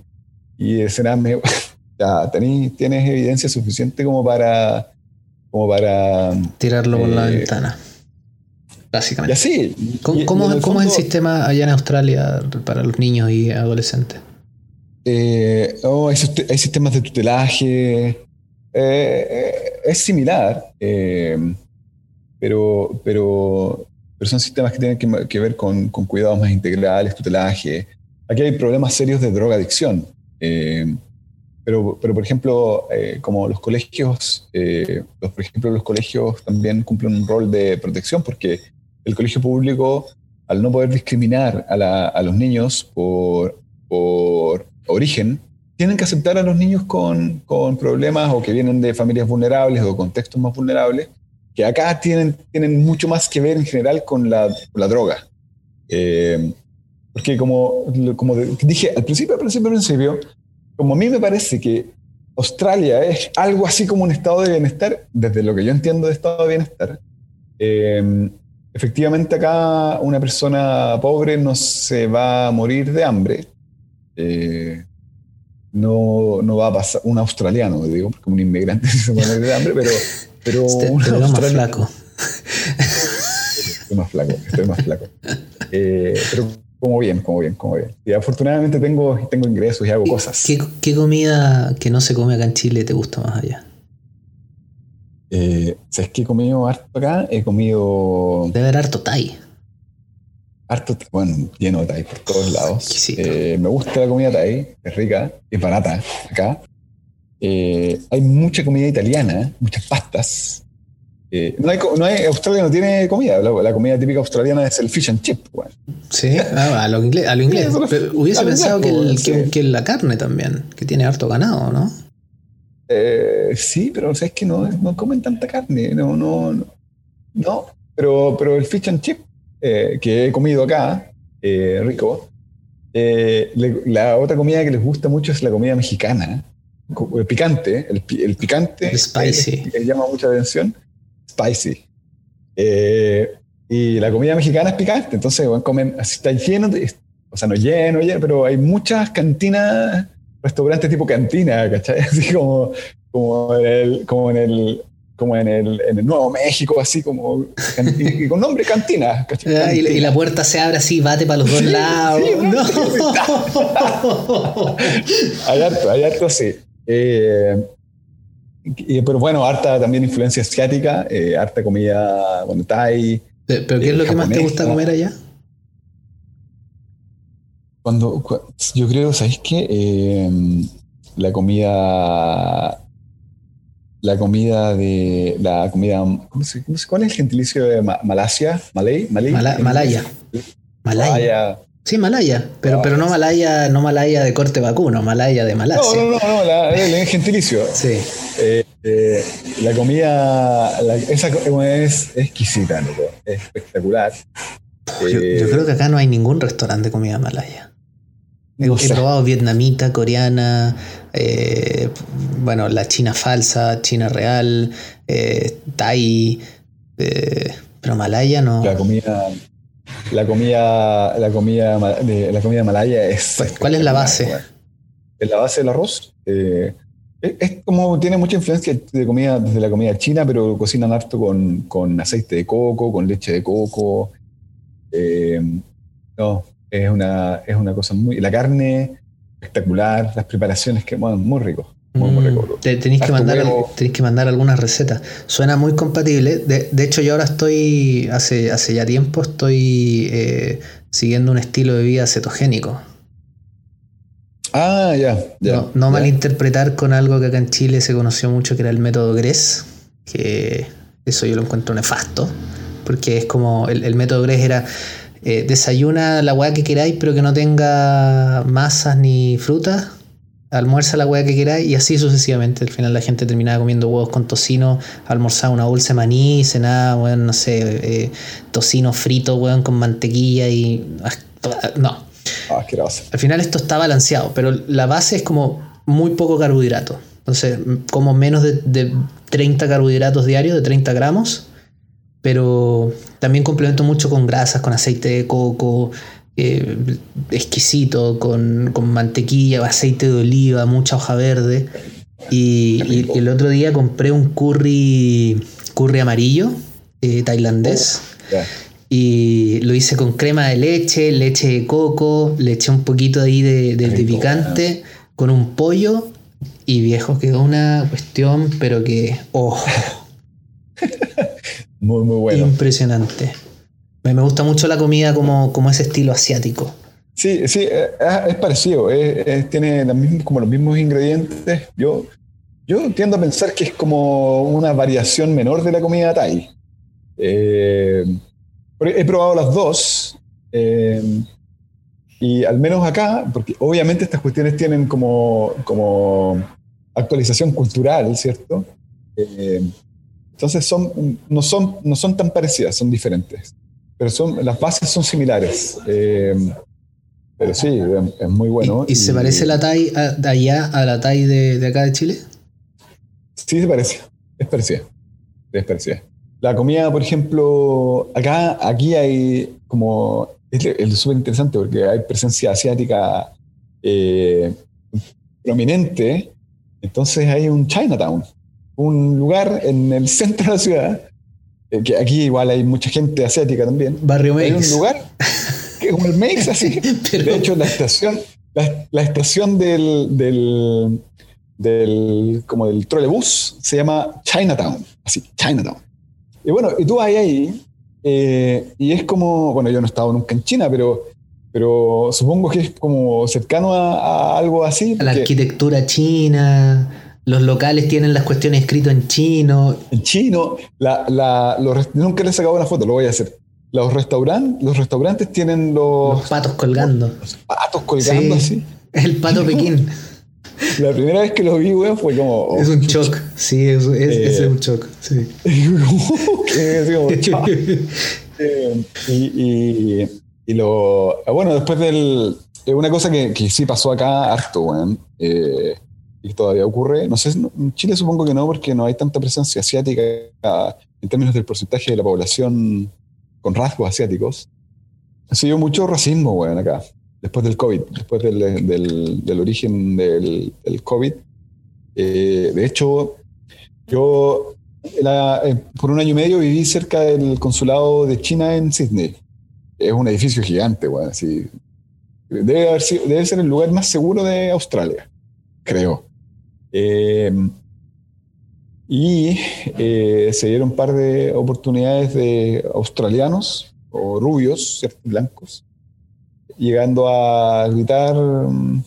Y el Sename, (laughs) ya, tienes evidencia suficiente como para... Como para Tirarlo por la eh, ventana. Básicamente. Y así. ¿Cómo, ¿cómo es el sistema allá en Australia para los niños y adolescentes? Eh, oh, hay, sistemas de tutelaje. Es similar, pero, pero, son sistemas que tienen que, ver con, con, cuidados más integrales, tutelaje. Aquí hay problemas serios de drogadicción. pero, pero, por ejemplo, como los colegios, los, por ejemplo, los colegios también cumplen un rol de protección porque el colegio público, al no poder discriminar a, a los niños por, por origen, tienen que aceptar a los niños con, con, problemas o que vienen de familias vulnerables o contextos más vulnerables, que acá tienen, tienen mucho más que ver en general con la, la droga. Eh, porque como, como dije al principio, al principio, al principio, como a mí me parece que Australia es algo así como un estado de bienestar, desde lo que yo entiendo de estado de bienestar, eh, efectivamente acá una persona pobre no se va a morir de hambre, Eh, no, no va a pasar un australiano, digo, porque un inmigrante (laughs) se muere de hambre, pero, pero Este- un te veo más flaco. Estoy más flaco, estoy más flaco. Eh, pero como bien, como bien, como bien. Y afortunadamente tengo, tengo ingresos y hago cosas. ¿Qué, qué comida que no se come acá en Chile te gusta más allá? Eh, ¿Sabes qué he comido harto acá? He comido Debe haber harto Thai. harto, bueno, lleno de Thai por todos lados. Eh, me gusta la comida Thai, es rica, es barata acá. Eh, hay mucha comida italiana, muchas pastas. Eh, no hay, no hay- Australia no tiene comida. La, la comida típica australiana es el fish and chip. bueno. Sí, ah, a lo inglés. A lo inglés. Sí, Pero hubiese pensado que, inglés, el- que- sí. que la carne también, que tiene harto ganado, ¿no? Eh, sí, pero es que no, no comen tanta carne. No, no, no. No, pero, pero el fish and chip eh, que he comido acá, eh, rico. eh, le- la otra comida que les gusta mucho es la comida mexicana. Co- El picante, el, el picante. El spicy. eh, que llama mucha atención. Spicy. Eh, y la comida mexicana es picante, entonces bueno, comen, así está lleno, de, o sea, no lleno, lleno, pero hay muchas cantinas, restaurantes tipo cantina, ¿cachai? (laughs) Así como, como en el, como en el, como en el, en el Nuevo México, así como, y con nombre cantina, ¿cachai? (laughs) Ah, y, la- y la Cantina. puerta se abre así, bate para los dos Sí, lados. sí, no. (laughs) Hay harto, hay harto, sí. Eh, y- pero bueno, harta también influencia asiática, eh, harta comida, bueno, Thai. Pero pero ¿qué es lo que más te gusta comer allá? Cuando, cu- yo creo, ¿sabéis qué? Eh, la comida, la comida de, la comida, ¿cómo se, cómo se- ¿cuál es el gentilicio de Ma- Malasia? ¿Malay? ¿Malay? Mala- Malaya. Malaya. Sí, Malaya. Pero, Ah, pero no. Malaya, no Malaya de corte vacuno, Malaya de No, Malasia. no, no, no, la- el (laughs) gentilicio. Sí. Eh, eh, la comida, la- esa es exquisita, loco, es espectacular. Yo, Eh, yo creo que acá no hay ningún restaurante de comida malaya. He, no probado vietnamita, coreana, bueno, la china falsa, china real, thai, pero malaya no. La comida, la comida, la comida, de, la comida malaya es. ¿cuál es la base? Es la base del arroz. eh, es, es como tiene mucha influencia de comida desde la comida china, pero cocinan harto con, con aceite de coco, con leche de coco. eh, no, es una, es una cosa muy. La carne espectacular, las preparaciones que, bueno, muy rico. Mm, te- tenéis que, mandar, tenéis que mandar algunas recetas. Suena muy compatible. De, de hecho, yo ahora estoy, hace, hace ya tiempo, estoy eh, siguiendo un estilo de vida cetogénico. Ah, ya. ya no, no ya. malinterpretar con algo que acá en Chile se conoció mucho, que era el método GRES, que eso yo lo encuentro nefasto, porque es como el, el método GRES era eh, desayuna la weá que queráis, pero que no tenga masas ni frutas, almuerza la weá que queráis y así sucesivamente. Al final la gente terminaba comiendo huevos con tocino, almorzaba una bolsa de maní, cenaba, weón, no sé, eh, tocino frito, weón, con mantequilla y... No, asqueroso. al final esto está balanceado, pero la base es como muy poco carbohidrato. Entonces, como menos de, de 30 carbohidratos diarios, de 30 gramos, pero también complemento mucho con grasas, con aceite de coco, eh, exquisito, con, con mantequilla, aceite de oliva, mucha hoja verde. Y, el otro día compré un curry, curry amarillo, eh, tailandés. Ya. Y lo hice con crema de leche, leche de coco, le eché un poquito ahí de, de- picante, con un pollo. Y viejo, quedó una cuestión, pero que. ¡Oh! (laughs) Muy, muy bueno. Impresionante. Me, gusta mucho la comida como, como ese estilo asiático. Sí, sí, eh, es, es parecido. es- es- tiene las mismas- como los mismos ingredientes. Yo, yo tiendo a pensar que es como una variación menor de la comida thai. Eh, he probado las dos. eh, y al menos acá, porque obviamente estas cuestiones tienen como, como actualización cultural, ¿cierto? Eh, entonces son, no, son, no son tan parecidas, son diferentes. Pero son, las bases son similares. Eh, pero sí, es, es muy bueno. ¿Y, y se parece la Thai a- de allá a la Thai de, de acá de Chile? Sí, se parece. Es parecida. Es parecida. La comida, por ejemplo, acá, aquí hay como. Es, súper interesante porque hay presencia asiática eh, prominente, entonces hay un Chinatown, un lugar en el centro de la ciudad, que aquí igual hay mucha gente asiática también. Barrio Hay Mex. un lugar que es como el Mex así. (laughs) Pero- De hecho, la estación, la, la estación del, del, del, como del trolebús se llama Chinatown, así, Chinatown. Y bueno, y tú vas ahí eh, y es como, bueno, yo no he estado nunca en China, pero, pero supongo que es como cercano a, a algo así. La porque arquitectura china, los locales tienen las cuestiones escritas en chino. en chino, la, la, los nunca le he sacado una foto, lo voy a hacer. Los, restauran, los restaurantes tienen los, Los patos colgando. los patos colgando Sí. así. El pato Pekín. (laughs) La primera vez que lo vi, weón, fue como. oh, Es un shock. Sí, es, es- Eh. ese es un shock. Sí. (laughs) (laughs) Eh, y, y, y lo. ah, Bueno, después del. Una cosa que, que sí pasó acá harto, weón. eh, y todavía ocurre. No sé, en Chile supongo que no, porque no hay tanta presencia asiática en términos del porcentaje de la población con rasgos asiáticos. Ha sido mucho racismo, weón, acá. Después del COVID, después del, del, del origen del, del COVID. Eh, de hecho, yo la- eh, por un año y medio viví cerca del consulado de China en Sydney. Es un edificio gigante, weón, así. Debe, haber debe ser el lugar más seguro de Australia, creo. Eh, y eh, se dieron un par de oportunidades de australianos o rubios, ¿cierto? blancos, llegando a gritar mm,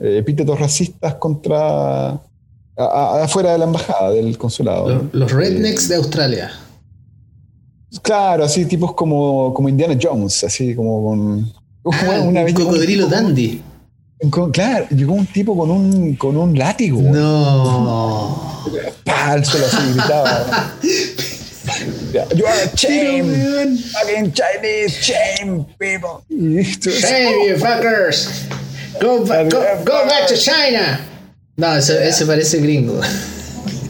eh, epítetos racistas contra a- a- afuera de la embajada del consulado. Los, los rednecks de Australia. Claro, así tipos como, como Indiana Jones, así como con. (laughs) como Ah, una un cocodrilo dandy. Con- claro, llegó un tipo con un, con un látigo. No. Pa, al suelo así gritaba. You are a shame, fucking Chinese shame, people. Hey, you fuckers. Go, go, go back to China. No, ese, ese parece gringo.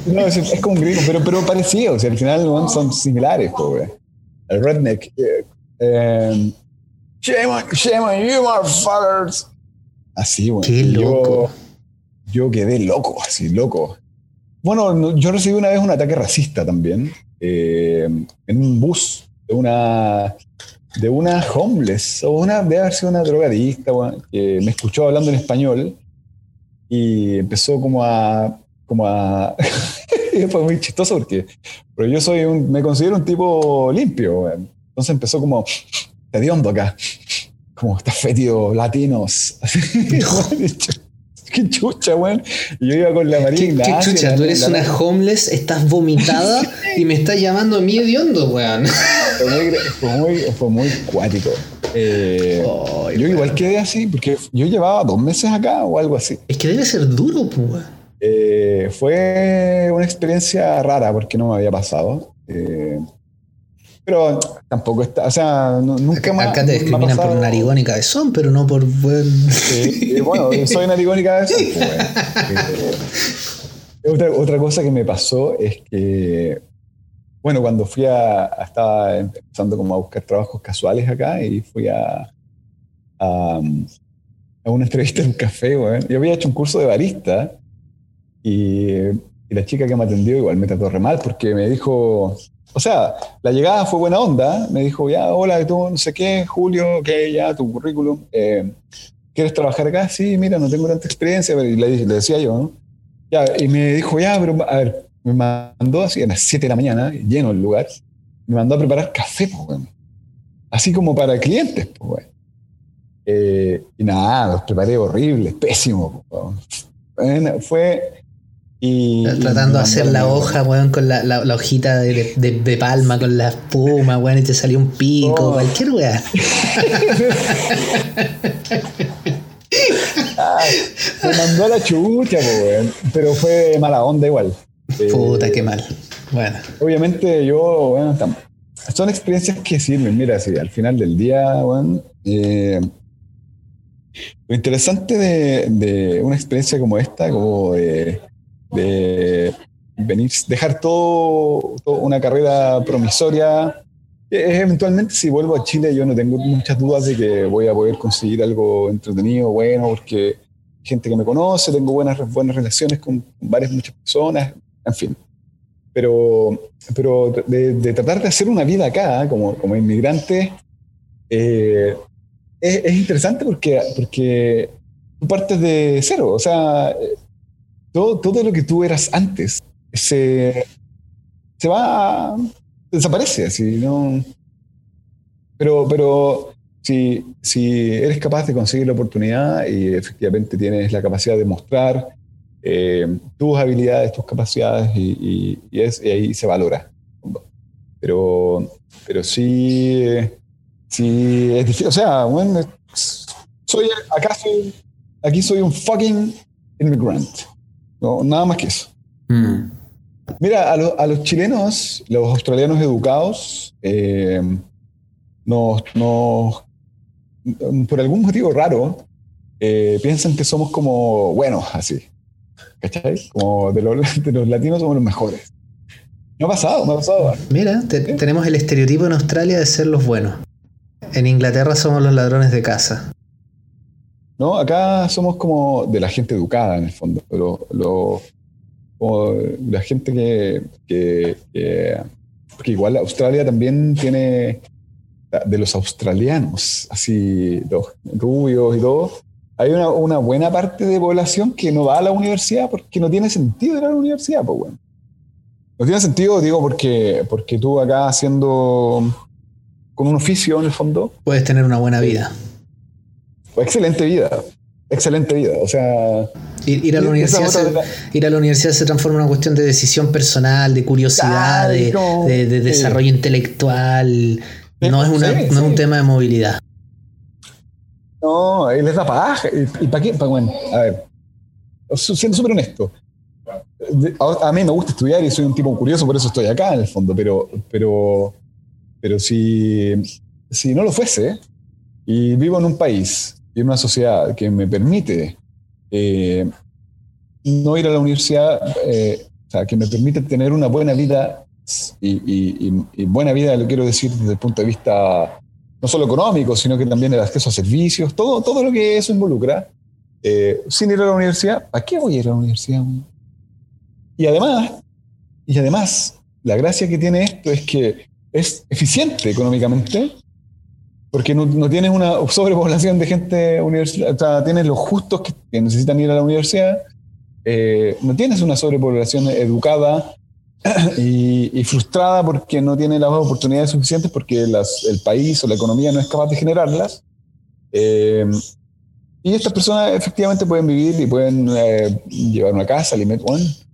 No, es, es como gringo, pero, pero parecido. O sea, al final son similares, po, weón. El redneck. eh, eh, shame, on, shame on you, motherfuckers. Así, weón. Qué Y yo- loco. Yo, quedé loco, así, loco. Bueno, no- yo recibí una vez un ataque racista también. eh, en un bus de una de una homeless o una debe haber sido una drogadicta que me escuchó hablando en español y empezó como a como a (laughs) fue muy chistoso porque pero yo soy un me considero un tipo limpio weón. entonces empezó como te hondo acá como estas fétidos latinos (laughs) qué chucha weón yo iba con la María ¿Qué, qué Ignacia, chucha? Tú eres una homeless, estás vomitada y me estás llamando a mí hediondo, weón. fue muy, fue muy, fue muy cuático. Eh, yo igual quedé así, porque yo llevaba dos meses acá o algo así. Es que debe ser duro, pues, weón. Eh, fue una experiencia rara porque no me había pasado. Eh, pero tampoco está, o sea, no- nunca más. Acá te discriminan por narigón y cabezón, pero no por buen. Sí, y bueno, (laughs) soy narigónica de eso. pues, bueno. Eh, otra, otra cosa que me pasó es que, bueno, cuando fui a, estaba empezando como a buscar trabajos casuales acá y fui a, a, a una entrevista en un café, weón. Yo había hecho un curso de barista y, y la chica que me atendió igual me trató re mal porque me dijo, o sea, la llegada fue buena onda, me dijo, ya, hola, tú, no sé qué, Julio, que ya, tu currículum, eh, ¿quieres trabajar acá? Sí, mira, no tengo tanta experiencia, y le, le decía yo, ¿no? Ya, y me dijo, ya, pero a ver, me mandó así a las 7 de la mañana, lleno el lugar, me mandó a preparar café, pues, weón. Así como para clientes, pues, weón. Eh, y nada, los preparé horribles, pésimo, pues. Bueno, fue... Y, Tratando de hacer la hoja, weón, con la, la- la hojita de, de- de palma, con la espuma, weón, y te salió un pico, Oh. cualquier weá. (laughs) Me mandó a la chucha, weón. pero fue mala onda igual. Eh, Puta, qué mal. Bueno, Obviamente yo, bueno, son experiencias que sirven. Mira, si al final del día, bueno, eh, lo interesante de, de una experiencia como esta, como de, de venir, dejar todo, todo una carrera promisoria, eventualmente si vuelvo a Chile yo no tengo muchas dudas de que voy a poder conseguir algo entretenido, bueno, porque gente que me conoce, tengo buenas, buenas relaciones con varias, muchas personas, en fin. Pero, pero de, tratar de hacer una vida acá, como, como inmigrante, eh, es, es, interesante porque, porque tú partes de cero. O sea, todo, todo lo que tú eras antes se, se va, desaparece, así, ¿no? Pero, pero si, si eres capaz de conseguir la oportunidad y efectivamente tienes la capacidad de mostrar eh, tus habilidades, tus capacidades y, es, ahí se valora. Pero, pero sí, sí es difícil. O sea, bueno, soy, acá soy, aquí soy un fucking immigrant. No, nada más que eso. Mm. Mira, a, los chilenos, los australianos educados, eh, nos, por algún motivo raro, eh, piensan que somos como buenos, así. ¿Cachai? Como (laughs) de los, latinos somos los mejores. Me ha pasado, me ha pasado. Mira, tenemos el estereotipo en Australia de ser los buenos. En Inglaterra somos los ladrones de casa. No, acá somos como de la gente educada en el fondo. Pero lo, como la gente que, que, Porque igual Australia también tiene. De los australianos, así, los rubios y todo, hay una, una, buena parte de población que no va a la universidad porque no tiene sentido ir a la universidad, pues bueno. No tiene sentido, digo, porque, porque tú acá haciendo con un oficio en el fondo. Puedes tener una buena vida. Excelente vida. Excelente vida. O sea, Ir, a la universidad se, ir a la universidad se transforma en una cuestión de decisión personal, de curiosidad, de, desarrollo intelectual. No es, una, no es un tema de movilidad. No, les da paja. ¿Y, para qué? bueno, a ver, siendo súper honesto. A, mí me gusta estudiar y soy un tipo curioso, por eso estoy acá en el fondo, pero, pero, pero si, si no lo fuese y vivo en un país y en una sociedad que me permite eh, no ir a la universidad, eh, o sea, que me permite tener una buena vida y, buena vida, lo quiero decir desde el punto de vista no solo económico, sino que también el acceso a servicios, todo, todo lo que eso involucra, eh, sin ir a la universidad, ¿a qué voy a ir a la universidad? Y además, y además, la gracia que tiene esto es que es eficiente económicamente, porque no, tienes una (laughs) sobrepoblación de gente universitaria, o sea, tienes los justos que, necesitan ir a la universidad, eh, no tienes una sobrepoblación educada (clears throat) y, frustrada porque no tiene las oportunidades suficientes porque el país o la economía no es capaz de generarlas. Eh, y estas personas efectivamente pueden vivir y pueden eh, llevar una casa, alimentos.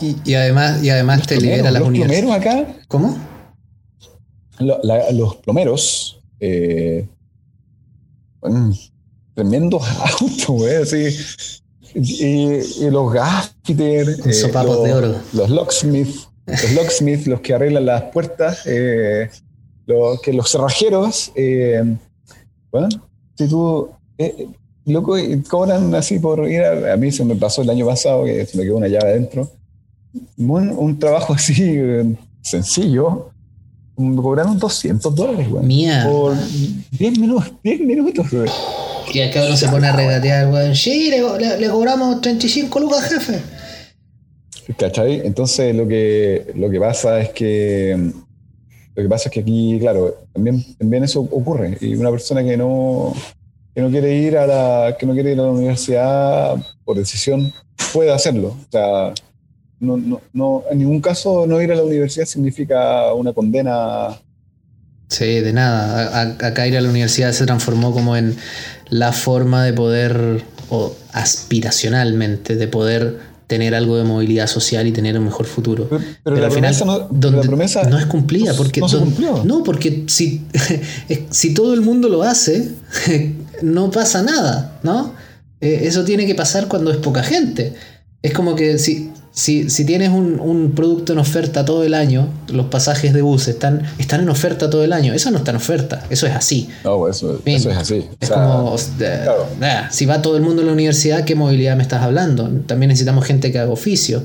y, además, y además te libera las universidades. ¿Los plomeros acá? ¿Cómo? los plomeros eh, tremendos autos, (laughs) güey, así. Y, los gaffiter, eh, los, de oro. Los locksmith, los locksmith, los que arreglan las puertas, eh, los, que los cerrajeros, eh, bueno, si tú, eh, loco, cobran así por ir a, a, mí se me pasó el año pasado que se me quedó una llave adentro. Un, un trabajo (laughs) así sencillo, me cobraron 200 dólares, güey. Mía. Por 10 minutos, 10 minutos, güey. Y acá uno se pone a regatear, güey. Sí, le, cobramos 35 lucas, jefe. ¿Cachai? Entonces lo que, lo que pasa es que lo que pasa es que aquí, claro, también, también eso ocurre. Y una persona que no, que no quiere ir a la, que no quiere ir a la universidad por decisión puede hacerlo. O sea, no, no, no, en ningún caso no ir a la universidad significa una condena. Sí, de nada. acá ir a la universidad se transformó como en la forma de poder, o aspiracionalmente, de poder tener algo de movilidad social y tener un mejor futuro. Pero, la, al final, no, la promesa no es cumplida. Porque no, se no, porque si, (laughs) si todo el mundo lo hace, (laughs) no pasa nada, ¿no? Eh, eso tiene que pasar cuando es poca gente. Es como que si, si, si tienes un, un, producto en oferta todo el año, los pasajes de bus están, están en oferta todo el año. Eso no está en oferta, eso es así. No, eso, eso es así. Es como, si va todo el mundo a la universidad, ¿qué movilidad me estás hablando? También necesitamos gente que haga oficio.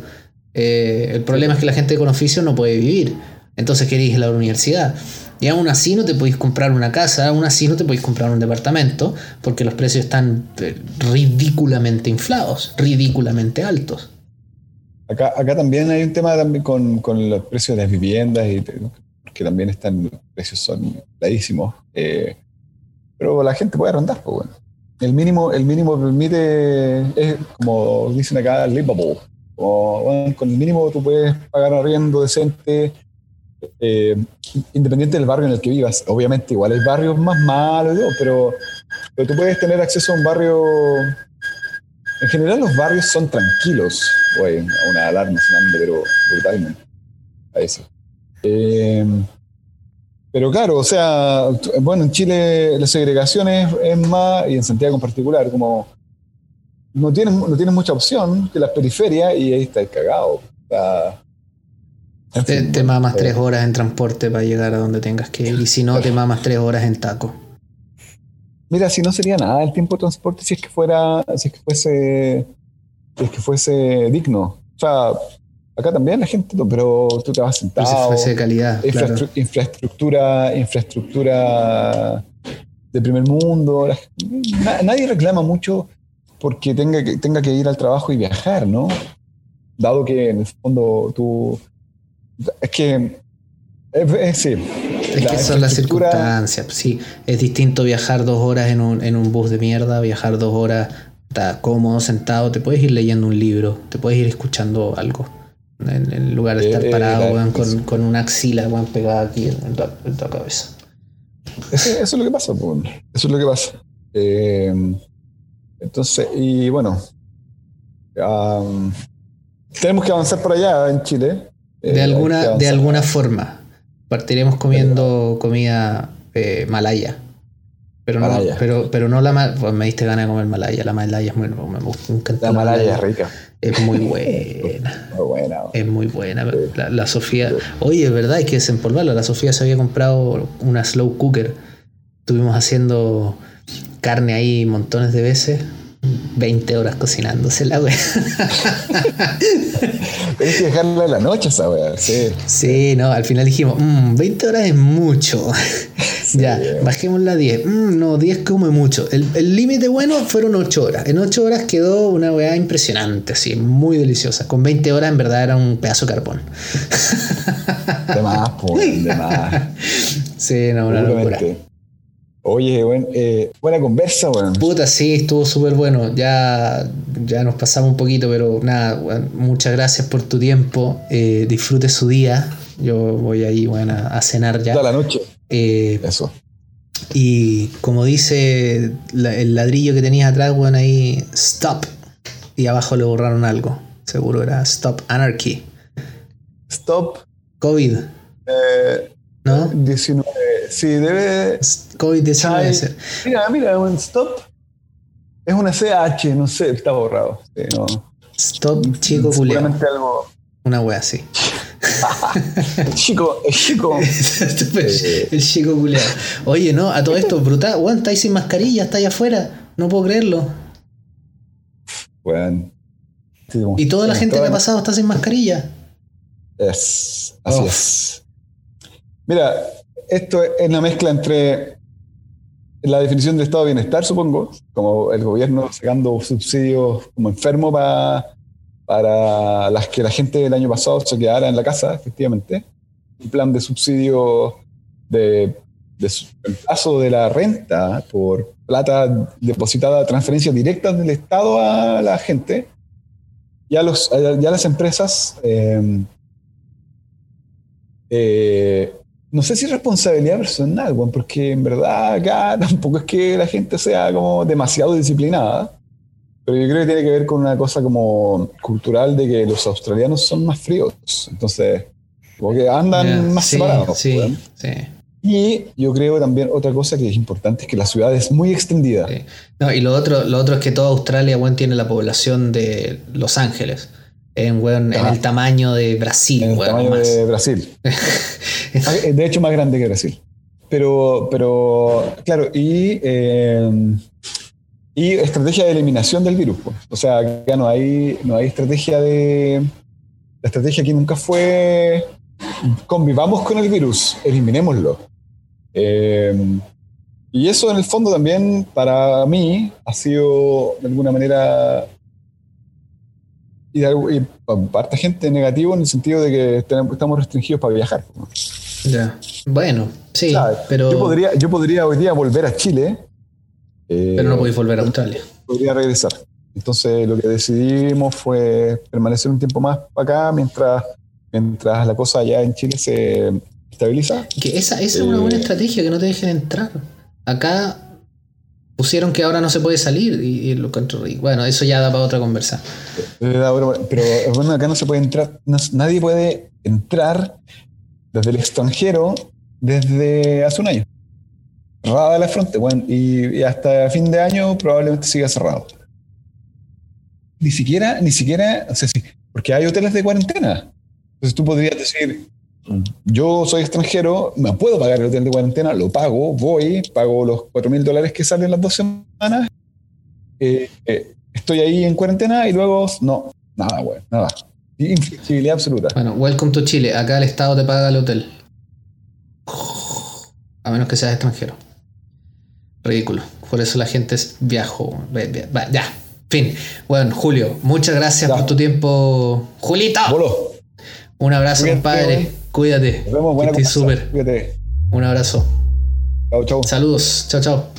Eh, el problema es que la gente con oficio no puede vivir. Entonces queréis ir a la universidad. Y aún así no te podéis comprar una casa, aún así no te podéis comprar un departamento, porque los precios están eh, ridículamente inflados, ridículamente altos. Acá, acá también hay un tema también con, con los precios de las viviendas, y que también están, los precios son infladísimos. Eh, pero la gente puede arrendar, pues bueno. El mínimo, el mínimo permite, es como dicen acá, livable. Como, con el mínimo tú puedes pagar arriendo decente, eh, independiente del barrio en el que vivas. Obviamente, igual hay barrios más malos, pero, pero tú puedes tener acceso a un barrio. En general, los barrios son tranquilos. Oye, una alarma sonando, pero brutalmente. A eso. Eh, pero claro, o sea, bueno, en Chile la segregación es, es, más, y en Santiago en particular, como no tienes, no tienes mucha opción que las periferias y ahí está cagado. Te, te mamas tres horas en transporte para llegar a donde tengas que ir. Y si no, te mamas tres horas en taco. Mira, si no sería nada el tiempo de transporte si es que fuera, si es que fuese, si es que fuese digno. O sea, acá también la gente, pero tú te vas sentado. Si fuese de calidad. Claro. Infraestructura, infraestructura de primer mundo. Nadie reclama mucho porque tenga que, tenga que ir al trabajo y viajar, ¿no? Dado que en el fondo tú es que. Es, sí. Es que son las circunstancias. Sí, es distinto viajar dos horas en un, en un bus de mierda, viajar dos horas, está cómodo, sentado, te puedes ir leyendo un libro, te puedes ir escuchando algo. En, en lugar de estar eh, parado, eh, weón, con, con, una axila weón, pegada aquí en, tu, en cabeza. Eso, eso, es lo que pasa, pues. Eso es lo que pasa. Eh, entonces, y bueno, um, tenemos que avanzar por allá en Chile. De, alguna, de alguna forma. Partiremos comiendo comida eh, malaya. Pero no, malaya. pero, pero no la pues me diste ganas de comer malaya. La malaya es muy me gusta, La malaya es rica. Es muy buena. (laughs) muy buena. Es muy buena. La, la, Sofía. Oye, es verdad, hay que desempolvarla. La Sofía se había comprado una slow cooker. Estuvimos haciendo carne ahí montones de veces. 20 horas cocinándose la wea. (laughs) (laughs) Tienes que dejarla en la noche esa wea, sí. Sí, no, al final dijimos, mmm, 20 horas es mucho. (laughs) Sí, ya, bajémosla a 10. Mm, no, 10 come mucho. El límite bueno fueron 8 horas. En 8 horas quedó una weá impresionante, así, muy deliciosa. Con 20 horas en verdad era un pedazo de carbón. De más, pues, de más. (laughs) Sí, no, una locura. Oye, buen, eh, buena conversa, weón. Puta, sí, estuvo súper bueno. Ya, ya nos pasamos un poquito, pero nada, weón, muchas gracias por tu tiempo. Eh, disfrute su día. Yo voy ahí, bueno, a, cenar ya. Toda la noche. Eh, Eso. Y como dice la, el ladrillo que tenías atrás, weón, ahí, stop. Y abajo le borraron algo. Seguro era stop anarchy. Stop. COVID. Eh, ¿No? 19. Sí, debe. COVID-19 debe ser. Mira, mira, un stop. Es una CH, no sé, está borrado. Sí, no. Stop, chico culiao. Seguramente algo. Una wea así. el (laughs) chico, el chico. (laughs) el chico culiao. Oye, no, a todo esto, brutal. Juan, estáis sin mascarilla, estáis afuera. No puedo creerlo. Sí, y toda la gente que ha pasado está sin mascarilla. Es, así oh. es. Mira, esto es una mezcla entre la definición del estado de bienestar, supongo, como el gobierno sacando subsidios como enfermo para, para las que la gente del año pasado se quedara en la casa, efectivamente. Un plan de subsidio de, de de la renta por plata depositada, transferencias directas del Estado a la gente y a, los, ya las empresas. Eh, eh, no sé si responsabilidad personal, bueno, porque en verdad acá (laughs) tampoco es que la gente sea como demasiado disciplinada, pero yo creo que tiene que ver con una cosa como cultural de que los australianos son más fríos, entonces como que andan yeah, más sí, separados. Sí, sí. Y yo creo también otra cosa que es importante es que la ciudad es muy extendida. Sí. No, y lo otro, lo otro es que toda Australia bueno, tiene la población de Los Ángeles. En, ah. el tamaño de Brasil. En el bueno, tamaño más. de Brasil. (laughs) de hecho, más grande que Brasil. Pero, pero claro, y, eh, y estrategia de eliminación del virus. Pues. O sea, ya no hay, no hay estrategia de... La estrategia aquí nunca fue convivamos con el virus, eliminémoslo. Eh, y eso en el fondo también para mí ha sido de alguna manera y, y para gente negativo en el sentido de que estamos restringidos para viajar. Ya. Bueno, sí, pero. Yo podría, yo podría hoy día volver a Chile. pero no podéis volver a Australia. Podría regresar. Entonces lo que decidimos fue permanecer un tiempo más acá mientras, mientras la cosa allá en Chile se estabiliza. Que esa, esa es una buena eh, estrategia, que no te dejen entrar. Acá pusieron que ahora no se puede salir y, lo bueno, eso ya da para otra conversa. Pero bueno, acá no se puede entrar, nadie puede entrar desde el extranjero desde hace un año. Cerrada la frontera, bueno, y, hasta fin de año probablemente siga cerrado. Ni siquiera, ni siquiera, o sea, sí, porque hay hoteles de cuarentena. Entonces tú podrías decir, yo soy extranjero, me puedo pagar el hotel de cuarentena, lo pago, voy, pago los 4 mil dólares que salen las dos semanas, eh, eh, estoy ahí en cuarentena y luego, no, nada, güey, nada. Inflexibilidad absoluta. Bueno, welcome to Chile. Acá el Estado te paga el hotel. A menos que seas extranjero. Ridículo. Por eso la gente viajó. Ya. Fin. Bueno, Julio, muchas gracias por tu tiempo. Julito. Un abrazo, compadre. Cuídate. Nos vemos. Buena súper. Un abrazo. Chao, chao. Saludos. Chao, chao.